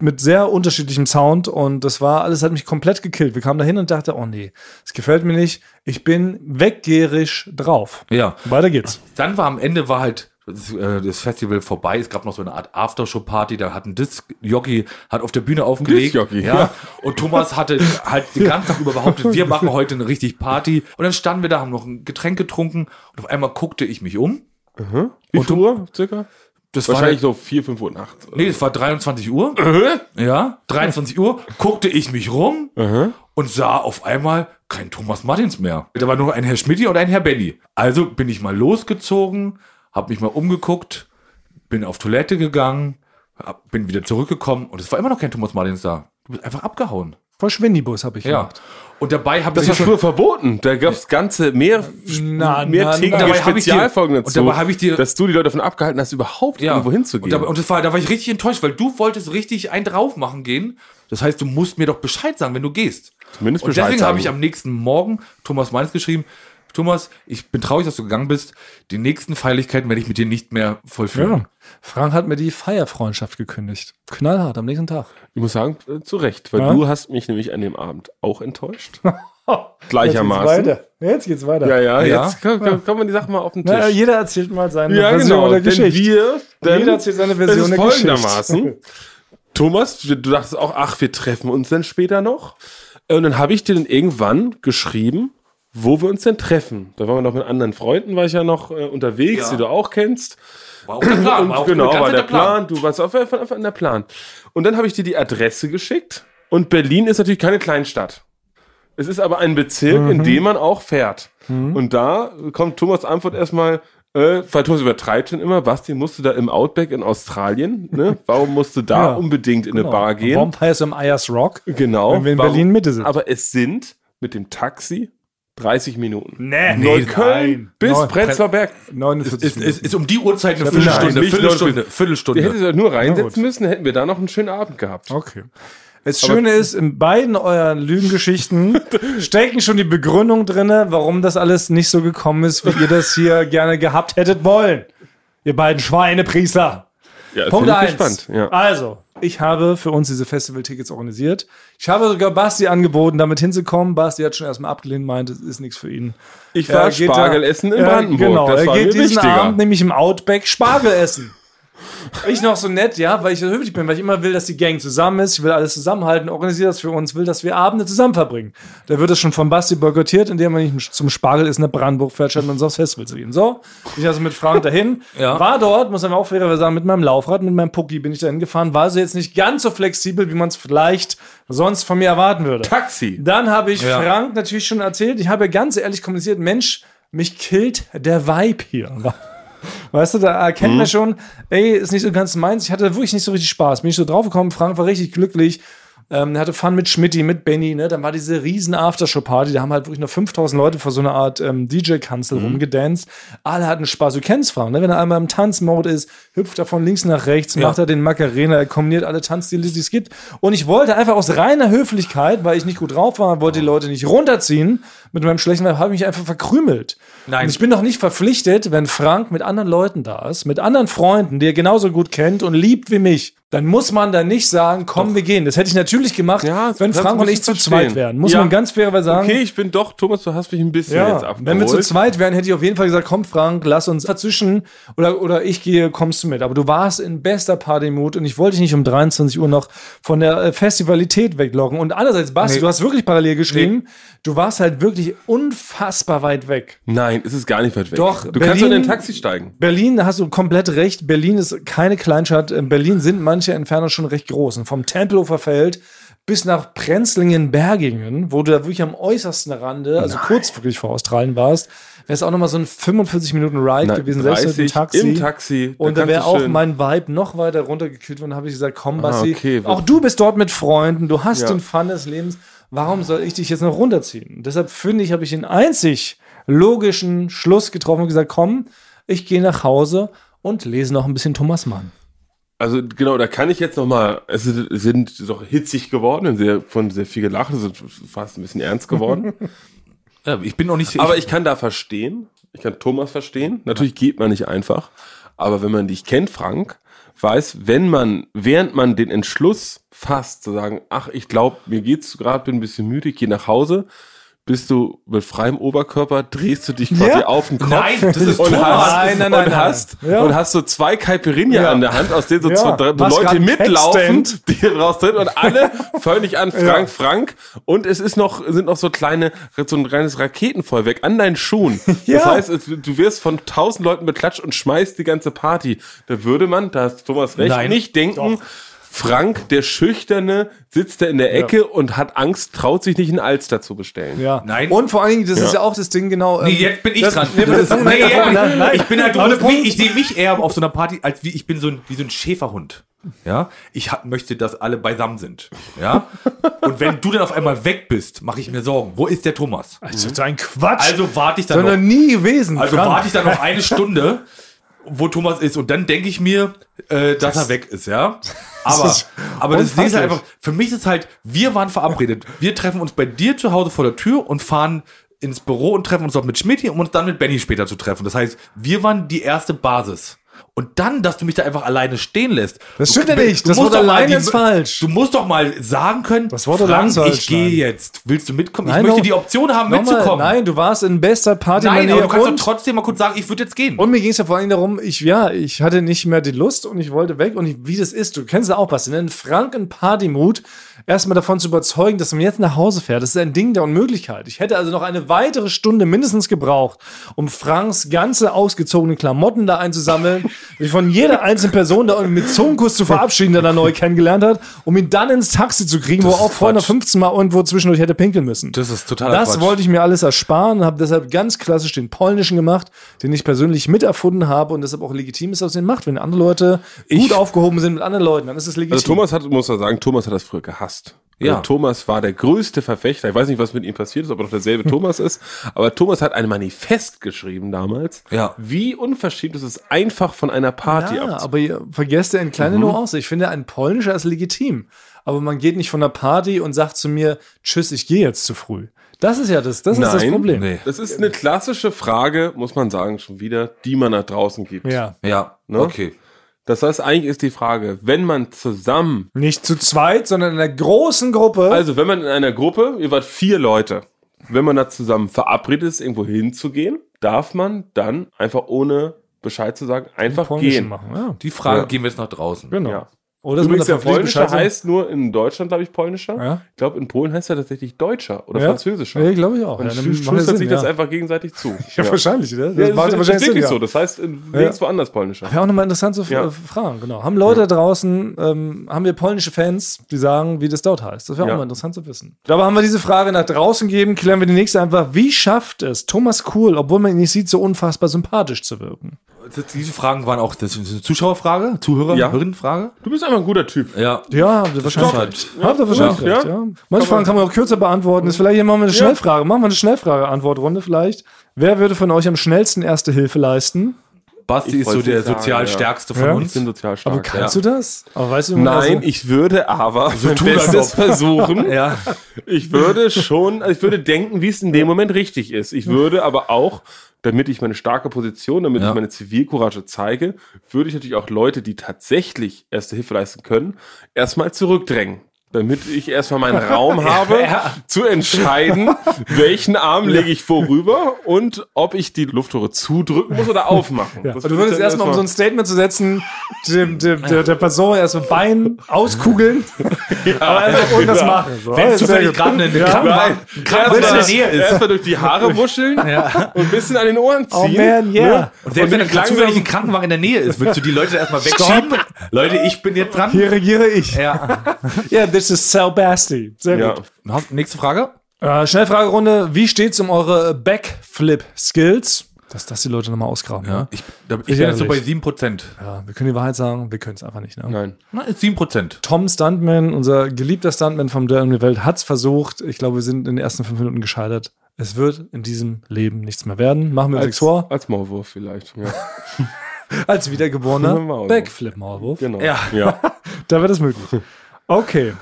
mit sehr unterschiedlichem Sound und das war alles hat mich komplett gekillt. Wir kamen da hin und dachte, oh nee, das gefällt mir nicht. Ich bin weggierig drauf. Ja. Weiter geht's. Dann war am Ende war halt das, äh, das Festival vorbei. Es gab noch so eine Art Aftershow-Party. Da hat ein Disc-Jockey hat auf der Bühne aufgelegt. Ja. ja. Und Thomas hatte halt den ganzen Tag über behauptet, wir machen heute eine richtig Party. Und dann standen wir da, haben noch ein Getränk getrunken. Und auf einmal guckte ich mich um. Wie viel Uhr circa? Das Wahrscheinlich war, so 4, 5 Uhr nachts. nee, es war 23 Uhr. Ja, 23 Uhr. Guckte ich mich rum und sah auf einmal kein Thomas Martins mehr. Da war nur ein Herr Schmidt und ein Herr Benny. Also bin ich mal losgezogen, habe mich mal umgeguckt, bin auf Toilette gegangen, hab- bin wieder zurückgekommen und es war immer noch kein Thomas Martins da. Du bist einfach abgehauen. Voll Schwindibus habe ich Ja. gemacht. Und dabei habe Das ich war früher verboten. Da gab es ganze mehr, Na, dabei hab ich dir- Spezialfolgen und dazu, dabei ich dir- dass du die Leute davon abgehalten hast, überhaupt irgendwo Und, hinzugehen. da, und das war, da war ich richtig enttäuscht, weil du wolltest richtig einen drauf machen gehen. Das heißt, du musst mir doch Bescheid sagen, wenn du gehst. Zumindest und Bescheid deswegen sagen. habe ich am nächsten Morgen Thomas Meins geschrieben, Thomas, ich bin traurig, dass du gegangen bist. Die nächsten Feierlichkeiten werde ich mit dir nicht mehr vollführen. Ja. Frank hat mir die Feierfreundschaft gekündigt. Knallhart am nächsten Tag. ich muss sagen, äh, zu Recht, weil Ja? du hast mich nämlich an dem Abend auch enttäuscht. Jetzt Gleichermaßen. geht's weiter. Jetzt geht's weiter. Ja, ja, Ja. jetzt kommen komm, kommen die Sachen mal auf den Tisch. Na, jeder erzählt mal seine Ja, Version genau. der Denn Geschichte. wir, denn Jeder erzählt seine Version ist der Geschichte. folgendermaßen. Thomas, du du dachtest auch, ach, wir treffen uns dann später noch. Und dann habe ich dir dann irgendwann geschrieben, wo wir uns denn treffen. Da waren wir noch mit anderen Freunden, war ich ja noch äh, unterwegs, Ja. die du auch kennst. War auch der Plan. Und War auch genau, war der Plan. Plan. Du warst auf jeden Fall einfach in der Plan. Und dann habe ich dir die Adresse geschickt. Und Berlin ist natürlich keine Kleinstadt. Es ist aber ein Bezirk, Mhm. in dem man auch fährt. Und da kommt Thomas Antwort erstmal, äh, weil Thomas übertreibt schon immer, Basti, musst du da im Outback in Australien? Ne? Warum musst du da Ja, unbedingt in Genau. eine Bar gehen? Du im Ayers Rock? Genau. Wenn wir in warum- Berlin Mitte sind. Aber es sind mit dem Taxi 30 Minuten. Nee, Neukölln bis Neun- Prenzlauer Berg. 49 Ist, ist, ist um die Uhrzeit eine Viertelstunde. nein, nicht Viertelstunde. Wir Viertelstunde. hätten da nur reinsetzen müssen, hätten wir da noch einen schönen Abend gehabt. Okay. Das Schöne ist, in beiden euren Lügengeschichten stecken schon die Begründung drinne, warum das alles nicht so gekommen ist, wie ihr das hier gerne gehabt hättet wollen. Ihr beiden Schweinepriester. Ja, Punkt bin ich eins. gespannt. Ja. Also, ich habe für uns diese Festival-Tickets organisiert. Ich habe sogar Basti angeboten, damit hinzukommen. Basti hat schon erstmal abgelehnt, meint, es ist nichts für ihn. Ich war Spargel essen in Brandenburg. Genau, das er geht diesen wichtiger. Abend nämlich im Outback Spargel essen. Ich noch so nett, ja, weil ich so höflich bin, weil ich immer will, dass die Gang zusammen ist. Ich will alles zusammenhalten, organisiere das für uns, will, dass wir Abende zusammen verbringen. Da wird es schon von Basti boykottiert, indem man nicht zum Spargelessen nach Brandenburg fährt, statt uns aufs Festival zu gehen. So, ich also mit Frank dahin, Ja. war dort, muss man auch fairerweise sagen, mit meinem Laufrad, mit meinem Pucki bin ich dahin gefahren, war also jetzt nicht ganz so flexibel, wie man es vielleicht sonst von mir erwarten würde. Taxi. Dann habe ich Ja. Frank natürlich schon erzählt. Ich habe ganz ehrlich kommuniziert, Mensch, mich killt der Vibe hier. Weißt du, da erkennt man schon, ey, ist nicht so ganz meins. Ich hatte wirklich nicht so richtig Spaß. Bin ich so draufgekommen, Frank war richtig glücklich. Ähm, er hatte Fun mit Schmidti, mit Benny, ne? Dann war diese riesen Aftershow-Party, da haben halt wirklich noch 5000 Leute vor so einer Art ähm, DJ-Kanzel rumgedanced. Alle hatten Spaß. Du kennst Frank, ne? Wenn er einmal im Tanzmode ist, hüpft er von links nach rechts, Ja. macht er den Macarena, er kombiniert alle Tanzstile, die es gibt. Und ich wollte einfach aus reiner Höflichkeit, weil ich nicht gut drauf war, wollte die Leute nicht runterziehen mit meinem schlechten Vibe, habe ich mich einfach verkrümelt. Nein. Und ich bin doch nicht verpflichtet, wenn Frank mit anderen Leuten da ist, mit anderen Freunden, die er genauso gut kennt und liebt wie mich, dann muss man da nicht sagen, komm, wir gehen. Das hätte ich natürlich gemacht, Ja, wenn Frank und ich zu zweit wären. Muss Ja. man ganz fairerweise sagen. Okay, ich bin doch, Thomas, du hast mich ein bisschen jetzt Ja, abgeholt. wenn wir zu zweit wären, hätte ich auf jeden Fall gesagt, komm Frank, lass uns dazwischen oder, oder ich gehe, kommst du mit. Aber du warst in bester Partymut und ich wollte dich nicht um 23 Uhr noch von der äh, Festivalität weglocken. Und andererseits, Basti, Nee. du hast wirklich parallel geschrieben, du warst halt wirklich unfassbar weit weg. Nein, es ist gar nicht weit weg. Doch, du kannst doch in Berlin- ein Taxi steigen. Berlin, da hast du komplett recht. Berlin ist keine Kleinstadt. In Berlin sind manche Entfernungen schon recht groß. Und vom Tempelhofer Feld bis nach Prenzlingen-Bergingen, wo du da wirklich am äußersten Rande, also kurz wirklich vor Australien warst, wäre es auch nochmal so ein 45 Minuten Ride Nein, gewesen, selbst mit dem 30 Taxi. im Taxi, da Und da kannst wäre auch schön- mein Vibe noch weiter runtergekühlt worden. Da habe ich gesagt, komm, Basti, okay, auch du bist dort mit Freunden, du hast Ja. den Fun des Lebens. Warum soll ich dich jetzt noch runterziehen? Deshalb finde ich, habe ich den einzig logischen Schluss getroffen und gesagt, komm, ich gehe nach Hause und lese noch ein bisschen Thomas Mann. Also genau, da kann ich jetzt noch mal. Es sind, doch hitzig geworden und sehr, von sehr viel gelacht, sind fast ein bisschen ernst geworden. Ja, ich bin noch nicht. aber ich kann da verstehen. Ich kann Thomas verstehen. Natürlich geht man nicht einfach. Aber wenn man dich kennt, Frank, weiß, wenn man, während man den Entschluss fasst, zu sagen, ach, ich glaube, mir geht's gerade, bin ein bisschen müde, ich gehe nach Hause, bist du mit freiem Oberkörper, drehst du dich quasi Ja. auf den Kopf Nein, das ist und Thomas. hast, Nein, nein, nein, und nein. hast, Ja. und hast so zwei Caipirinha Ja. an der Hand, aus denen so Ja. zwei, drei Was Leute mitlaufen, die hier draus drin und alle völlig an Frank, Frank. Und es ist noch, sind noch so kleine, so ein kleines Raketenfeuerwerk an deinen Schuhen. Ja. Das heißt, du wirst von tausend Leuten beklatscht und schmeißt die ganze Party. Da würde man, da hast Thomas recht, Nein. nicht denken, Frank, der Schüchterne, sitzt da in der Ecke und hat Angst, traut sich nicht einen Alster zu bestellen. Ja. Nein. Und vor allen Dingen, das ist ja auch das Ding genau. Nee, ähm, jetzt bin ich das- dran. Nee, Das Punkt, nee, nein, ehrlich, nein, nein. ich bin halt, du mich, ich sehe mich eher auf so einer Party als wie ich bin so ein wie so ein Schäferhund. Ja, ich hab, möchte, dass alle beisammen sind. Ja, und wenn du dann auf einmal weg bist, mache ich mir Sorgen. Wo ist der Thomas? Das ist ein Quatsch. Also warte ich dann Sondern noch, nie gewesen. also warte ich dann noch eine Stunde, wo Thomas ist und dann denke ich mir, äh, dass er weg ist. Ja, aber ist aber das Ding ist halt einfach. Für mich ist halt, wir waren verabredet. Wir treffen uns bei dir zu Hause vor der Tür und fahren ins Büro und treffen uns dort mit Schmidt um uns dann mit Benny später zu treffen. Das heißt, wir waren die erste Basis. Und dann, dass du mich da einfach alleine stehen lässt. Das Du- stimmt ja du nicht. Das musst Wort mal alleine ist falsch. Du musst doch mal sagen können, Das Wort Frank, falsch, ich gehe jetzt. Willst du mitkommen? Nein, ich möchte no- die Option haben, mitzukommen. Nein, du warst in bester Party Nein, aber du kannst doch trotzdem mal kurz sagen, ich würde jetzt gehen. und mir ging es ja vor allem darum, ich, ja, ich hatte nicht mehr die Lust und ich wollte weg und ich, wie das ist, du kennst es auch, Basti, ne? einen franken Partymut erstmal davon zu überzeugen, dass man jetzt nach Hause fährt. Das ist ein Ding der Unmöglichkeit. Ich hätte also noch eine weitere Stunde mindestens gebraucht, um Franks ganze ausgezogene Klamotten da einzusammeln, sich von jeder einzelnen Person da irgendwie mit Zungenkuss zu verabschieden, der er neu kennengelernt hat, um ihn dann ins Taxi zu kriegen, wo er ist auch vorher noch Quatsch. 15 Mal irgendwo zwischendurch hätte pinkeln müssen. Das ist totaler Das Quatsch. wollte ich mir alles ersparen und habe deshalb ganz klassisch den polnischen gemacht, den ich persönlich miterfunden habe und deshalb auch legitim ist, er den macht. Wenn andere Leute gut aufgehoben sind mit anderen Leuten, dann ist es legitim. Also Thomas hat, muss man sagen, Thomas hat das früher gehasst. Ja. Also Thomas war der größte Verfechter. Ich weiß nicht, was mit ihm passiert ist, ob er noch derselbe Thomas ist. Aber Thomas hat ein Manifest geschrieben damals. Ja. Wie unverschämt ist es einfach von einer Party ja, abzu- aber ihr vergesst ja eine kleine Nuance. Ich finde, ein polnischer ist legitim. Aber man geht nicht von der Party und sagt zu mir, tschüss, ich gehe jetzt zu früh. Das ist ja das, das ist das Nein. Problem. Nee. Das ist eine klassische Frage, muss man sagen, schon wieder, die man nach draußen gibt. Ja. Ja, Ne? okay. Das heißt, eigentlich ist die Frage, wenn man zusammen, Nicht zu zweit, sondern in einer großen Gruppe. also wenn man in einer Gruppe, ihr wart vier Leute, wenn man da zusammen verabredet ist, irgendwo hinzugehen, darf man dann einfach ohne Bescheid zu sagen, einfach gehen. machen. Ja, Die Frage Ja. gehen wir jetzt nach draußen. genau. Ja. Oder man Übrigens, der dafür polnische Bescheid heißt nur in Deutschland, glaube ich, polnischer. Ja. Ich glaube, in Polen heißt er tatsächlich deutscher oder Ja. französischer. Ja, glaube ich auch. Und Ja, dann Sinn, sich das einfach gegenseitig zu. Ja, wahrscheinlich. Ne? Das Ja, das ist, das wahrscheinlich ist wirklich so. Das heißt, in, nirgendwo anders polnischer. Wäre auch nochmal interessant zu äh, fragen, genau. Haben Leute draußen, ähm, haben wir polnische Fans, die sagen, wie das dort heißt? Das wäre auch mal interessant zu wissen. Dabei haben wir diese Frage nach draußen gegeben, klären wir die nächste einfach. Wie schafft es Thomas Kuhl, obwohl man ihn nicht sieht, so unfassbar sympathisch zu wirken? Diese Fragen waren auch, das ist eine Zuschauerfrage, Zuhörer, Ja. Hörerinnenfrage. Du bist einfach ein guter Typ. Ja. Ja, habt ihr wahrscheinlich Stopp. recht. Habt ihr wahrscheinlich Ja. recht, ja. Manche Fragen kann man auch kürzer beantworten. Ist vielleicht hier machen wir eine Ja. Schnellfrage. Machen wir eine Schnellfrage-Antwortrunde vielleicht. Wer würde von euch am schnellsten Erste Hilfe leisten? Basti Ich ist so der sagen, sozial ja. stärkste von Ja. Ich uns. bin sozial stark. Aber kannst du das? Aber weißt du, Nein, also- ich würde aber mein tun, als Bestes ob. versuchen. Ja. Ich würde schon, also ich würde denken, wie es in dem Moment richtig ist. Ich würde aber auch, damit ich meine starke Position, damit Ja. ich meine Zivilcourage zeige, würde ich natürlich auch Leute, die tatsächlich erste Hilfe leisten können, erstmal zurückdrängen. Damit ich erstmal meinen Raum habe, zu entscheiden, welchen Arm lege ich vorüber und ob ich die Lufttore zudrücken muss oder aufmachen. Ja. Das Du würde würdest erstmal, um so ein Statement zu setzen, dem, dem, der, der Person erstmal Bein auskugeln, aber einfach irgendwas genau. machen. So. Wenn Ja, es zufällig gerade eine Ja. In der Nähe ist. erstmal durch die Haare wuscheln und ein bisschen an den Ohren Oh ziehen. man, yeah. ne? Und selbst wenn Und dann zufällig ein Krankenwagen in der Nähe ist, willst du die Leute erstmal wegschieben? Leute, ich bin jetzt dran. Hier regiere ich. Ja. Ja, this is Sal Basti. Sehr Ja. gut. Hast- Nächste Frage. Äh, Schnellfragerunde. Wie steht's um eure Backflip-Skills? Dass das die Leute nochmal ausgraben. Ja. Ich, da, ich Ich bin jetzt so bei ehrlich. 7%. ja, wir können die Wahrheit sagen, wir können es einfach nicht. Ne? Nein. Na, ist 7%. Tom Stuntman, unser geliebter Stuntman vom Duell um die Welt, hat's versucht. Ich glaube, wir sind in den ersten fünf Minuten gescheitert. Es wird in diesem Leben nichts mehr werden. Machen wir uns nichts vor. als Maulwurf vielleicht. Ja. Als wiedergeborener Maulwurf. Backflip-Maulwurf. Genau. Ja. ja. Da wird es möglich. Okay.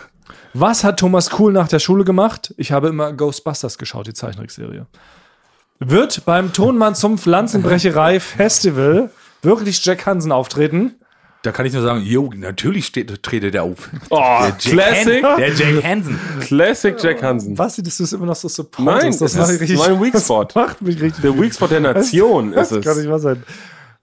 Was hat Thomas Kuhl nach der Schule gemacht? Ich habe immer Ghostbusters geschaut, die Zeichentrickserie. Wird beim Tonmann zum Pflanzenbrecherei Festival wirklich Jack Hansen auftreten? Da kann ich nur sagen, jo, natürlich steht, trete der auf. Oh, Classic, Han der Jack Hansen. Classic Jack Hansen. Was, du es immer noch so supportest? Nein, das das ist mein Weak Spot. Das macht mich richtig. Der Weak Spot der Nation das ist kann es. nicht wahr sein.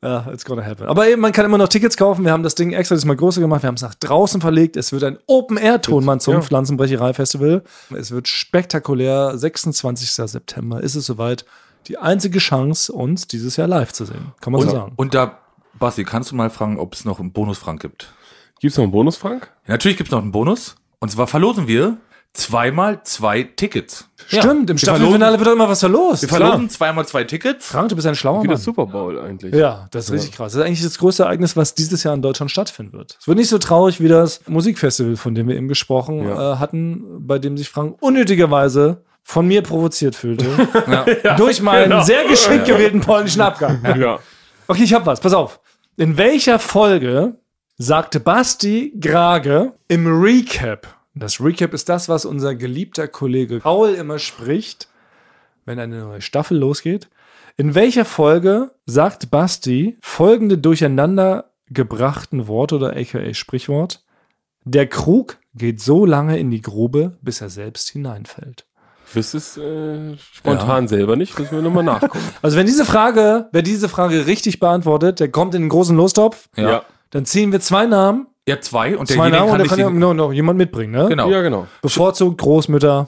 Ja, it's gonna happen. Aber eben, man kann immer noch Tickets kaufen. Wir haben das Ding extra diesmal größer gemacht. Wir haben es nach draußen verlegt. Es wird ein Open-Air-Tonmann zum Ja. Pflanzenbrecherei-Festival. Es wird spektakulär. 26. September ist es soweit. Die einzige Chance, uns dieses Jahr live zu sehen. Kann man so Und, sagen. und da, Basti, kannst du mal fragen, ob es noch einen Bonus-Frank gibt? Gibt's noch einen Bonus, Frank? Ja, natürlich gibt es noch einen Bonus. Und zwar verlosen wir zweimal zwei Tickets. Stimmt, im wir Staffelfinale wird doch immer was verlost. Wir verlosen zweimal zwei Tickets. Frank, du bist ein schlauer Wie Mann. das Super Bowl eigentlich. Ja, das ist richtig krass. Das ist eigentlich das größte Ereignis, was dieses Jahr in Deutschland stattfinden wird. Es wird nicht so traurig wie das Musikfestival, von dem wir eben gesprochen Ja. äh, hatten, bei dem sich Frank unnötigerweise von mir provoziert fühlte. Ja. durch meinen genau. sehr geschickt gewählten polnischen Abgang. Ja. Okay, ich hab was. Pass auf. In welcher Folge sagte Basti Grage im Recap? Das Recap ist das, was unser geliebter Kollege Paul immer spricht, wenn eine neue Staffel losgeht. In welcher Folge sagt Basti folgende durcheinander gebrachten Worte oder aka Sprichwort? Der Krug geht so lange in die Grube, bis er selbst hineinfällt. Wüsste es äh, spontan selber nicht, müssen wir nochmal nachgucken. Also wenn diese Frage, wer diese Frage richtig beantwortet, der kommt in den großen Lostopf. Ja. Dann ziehen wir zwei Namen, Ja, zwei. Und zwei Namen und kann ich kann ja noch, noch jemand mitbringen, ne? Genau. Ja, genau. Bevorzugt Großmütter,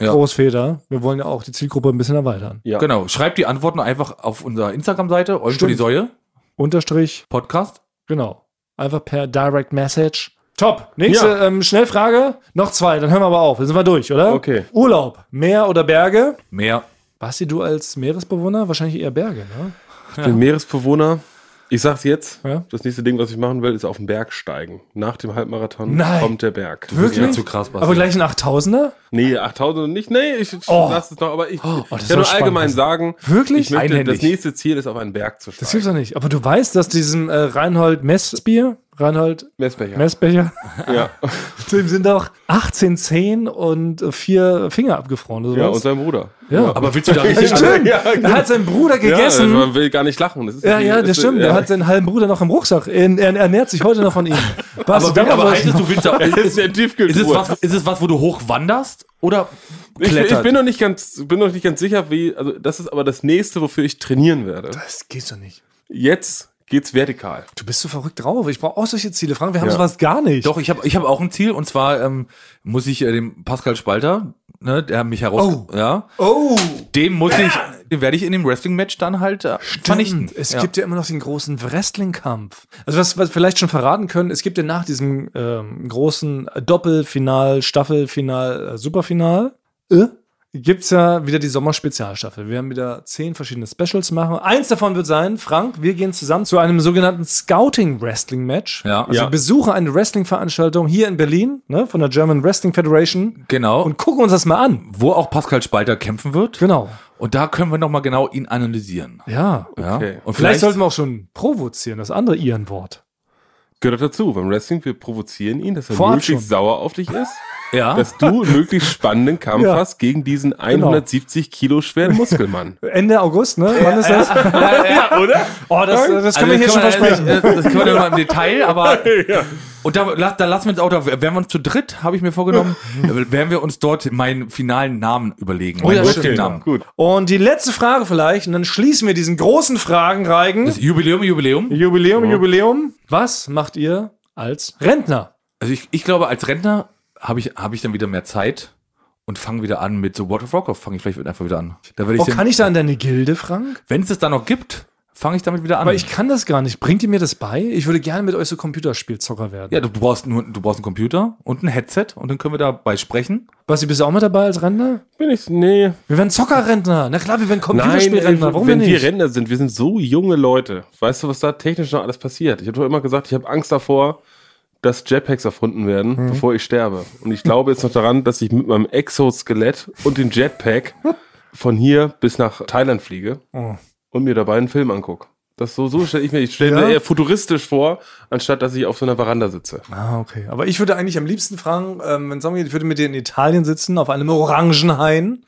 Ja. Großväter. Wir wollen ja auch die Zielgruppe ein bisschen erweitern. Ja. Genau. Schreibt die Antworten einfach auf unserer Instagram-Seite, Eulen für die. Säue, Unterstrich, Podcast. genau. Einfach per Direct Message. Top. Nächste Ja. ähm, Schnellfrage. Noch zwei, dann hören wir aber auf. Dann sind wir durch, oder? Okay. Urlaub, Meer oder Berge? Mehr. Basti, du als Meeresbewohner? Wahrscheinlich eher Berge, ne? Ich bin Meeresbewohner. Ich sag's jetzt. Ja. Das nächste Ding, was ich machen will, ist auf den Berg steigen. Nach dem Halbmarathon Nein. kommt der Berg. Wirklich? Ja, zu krass, Basti. Aber gleich ein 8000er? Nee, 8000 nicht. Nee, ich Oh. lass es noch. Aber ich, Oh, ich kann nur allgemein sagen, Wirklich? ich möchte, Einhändig. das nächste Ziel ist, auf einen Berg zu Das gibt's steigen. doch nicht. Aber du weißt, dass diesem äh, Reinhold Messbier, Reinhold Messbecher. Messbecher, ja. dem sind doch 18 Zehen und vier Finger abgefroren. Oder ja, und sowas. sein Bruder. Ja. Aber willst du da Ja, richtig stimmt. Ja, Er hat seinen Bruder gegessen. Ja, Ja, man will gar nicht lachen. Das ist ja, die- das ist- stimmt. ja. Er hat seinen halben Bruder noch im Rucksack. Er, er ernährt sich heute noch von ihm. Basti, Aber, darauf aber heißt es, du willst Das ist ist, es was, ist es was, wo du hoch wanderst oder ich, ich bin noch nicht ganz, bin noch nicht ganz sicher, wie, also das ist aber das nächste, wofür ich trainieren werde. Das geht doch nicht. Jetzt geht's vertikal. Du bist so verrückt drauf. Ich brauche auch solche Ziele. Frank, wir haben Ja. sowas gar nicht. Doch, ich habe ich hab auch ein Ziel und zwar ähm, muss ich äh, dem Pascal Spalter, ne, der mich heraus, Oh. ja, Oh, dem muss ich, den werde ich in dem Wrestling-Match dann halt äh, vernichten. Stimmt. Es ja. gibt ja immer noch den großen Wrestling-Kampf. Also was, was wir vielleicht schon verraten können, es gibt ja nach diesem ähm, großen Doppelfinal, Staffelfinal, äh, Superfinal, äh, gibt's ja wieder die Sommerspezialstaffel. Wir werden wieder zehn verschiedene Specials machen. Eins davon wird sein, Frank, wir gehen zusammen zu einem sogenannten Scouting-Wrestling-Match. Ja. Also Ja. besuchen eine Wrestling-Veranstaltung hier in Berlin, ne, von der German Wrestling Federation Genau. und gucken uns das mal an. wo auch Pascal Spalter kämpfen wird. Genau. Und da können wir nochmal genau ihn analysieren. Ja. Ja. Okay. Und Vielleicht, sollten wir auch schon provozieren, das andere ihren Wort. Gehört dazu. Beim Wrestling, wir provozieren ihn, dass er Vorab möglichst schon. sauer auf dich ist. ja. Dass du einen möglichst spannenden Kampf Ja. hast gegen diesen 170 Kilo schweren Muskelmann. Ende August, ne? Wann ist das? ja, oder? Oh, das, das können wir hier schon Also das versprechen. können wir- Das können wir dann mal im Detail, aber. Und da, da lassen wir uns auch, da werden wir uns zu dritt, habe ich mir vorgenommen, werden wir uns dort meinen finalen Namen überlegen. Oh ja. Wrestling-Namen. Gut. Und die letzte Frage vielleicht, und dann schließen wir diesen großen Fragenreigen. Das Jubiläum, Jubiläum. Jubiläum, Jubiläum. Was macht ihr als Rentner? Also ich, ich glaube, als Rentner habe ich, habe ich dann wieder mehr Zeit und fange wieder an mit so World of Warcraft, fange ich vielleicht einfach wieder an. Da ich Oh, dann- kann ich da in deine Gilde, Frank? wenn es es da noch gibt, fange ich damit wieder an. Aber ich kann das gar nicht. Bringt ihr mir das bei? Ich würde gerne mit euch so Computerspielzocker werden. ja, du brauchst nur, du brauchst einen Computer und ein Headset und dann können wir dabei sprechen. Basti, bist du auch mit dabei als Rentner? Bin ich, nee. Wir werden Zockerrentner. Na klar, wir werden Nein, Computerspielrentner. Warum wenn wir nicht? Rentner sind, wir sind so junge Leute. Weißt du, was da technisch noch alles passiert? Ich habe doch immer gesagt, ich habe Angst davor, dass Jetpacks erfunden werden, Mhm. bevor ich sterbe. Und ich glaube jetzt noch daran, dass ich mit meinem Exoskelett und dem Jetpack von hier bis nach Thailand fliege Oh. Und mir dabei einen Film angucke. Das so, so stelle ich mir, ich stelle Ja? mir eher futuristisch vor, anstatt dass ich auf so einer Veranda sitze. Ah, okay. Aber ich würde eigentlich am liebsten fragen, ähm, wenn sagen wir, ich würde mit dir in Italien sitzen, auf einem Orangenhain.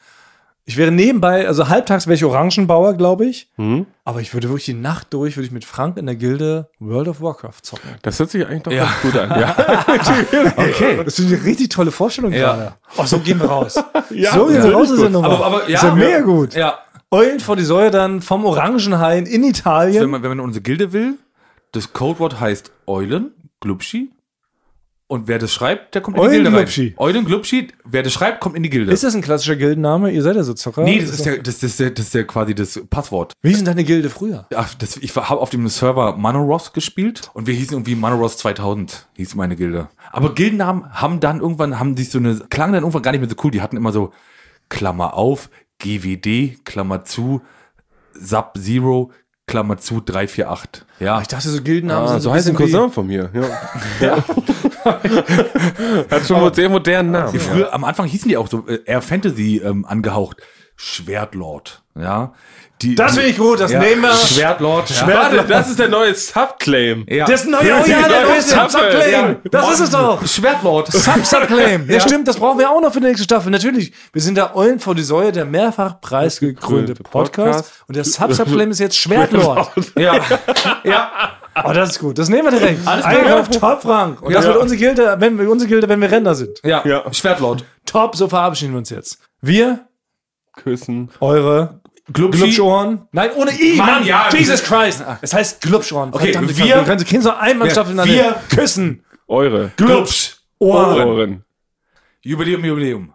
Ich wäre nebenbei, also halbtags wäre ich Orangenbauer, glaube ich. Hm? Aber ich würde wirklich die Nacht durch, würde ich mit Frank in der Gilde World of Warcraft zocken. Das hört sich eigentlich doch ganz gut an. Ja. Okay. Das ist eine richtig tolle Vorstellung Ja. gerade. Oh, so gehen wir raus. Ja, so gehen wir raus aus der. Nummer. Aber- aber- ja, ist ja mega ja. gut. Ja. Eulen vor die Säue dann vom Orangenhain in Wenn Italien. man, wenn man in unsere Gilde will, das Codewort heißt Eulen, Glubschi. Und wer das schreibt, der kommt in die Gilde Eulenglubschi. rein. Eulen, Glubschi. Wer das schreibt, kommt in die Gilde. Ist das ein klassischer Gildenname? Ihr seid ja so Zocker. nee, das ist, der, das, ist der, das ist der quasi das Passwort. Wie sind deine Gilde früher? Ach, das, ich habe auf dem Server Manoros gespielt und wir hießen irgendwie Manoros 2000, hieß meine Gilde. Aber Gildennamen haben dann irgendwann, haben sich so eine, klangen dann irgendwann gar nicht mehr so cool. Die hatten immer so Klammer auf, GWD, Klammer zu, Sub-Zero, Klammer zu 348. Ja, Ich dachte, so Gildennamen Ah, sind so heißt ein Cousin von mir. Ja. Hat schon einen sehr modernen Namen. Die früher, am Anfang hießen die auch so, äh, Air Fantasy ähm, angehaucht. Schwertlord, ja. Die, Das finde ich gut, das ja, nehmen wir. Schwertlord, ja. Warte, das ist der neue Subclaim. ja. Das neue, oh ja, der neue. Sub-Subclaim. Das ist es doch. Schwertlord. Sub-Subclaim. Ja, stimmt, das brauchen wir auch noch für die nächste Staffel. Natürlich, wir sind der Eulen vor die Säue, der mehrfach preisgekrönte Podcast. Podcast. Und der Sub-Subclaim ist jetzt Schwertlord. ja. ja. Oh, das ist gut. Das nehmen wir direkt. Alles klar. Eingekauft, top, Frank. Und das Ja. wird unsere Gilde, wenn wir unsere Gilde, wenn wir Ränder sind. Ja, Ja. Schwertlord. Top, so verabschieden wir uns jetzt. Wir, Küssen. eure. Glubschohren. Nein, ohne I, Mann, Mann. ja. Jesus Christ. Es heißt Glubschohren. Okay, Verdammte wir-. Wir können so wir- küssen. Eure Glubsch. Ohren. Ohren. Jubiläum, Jubiläum.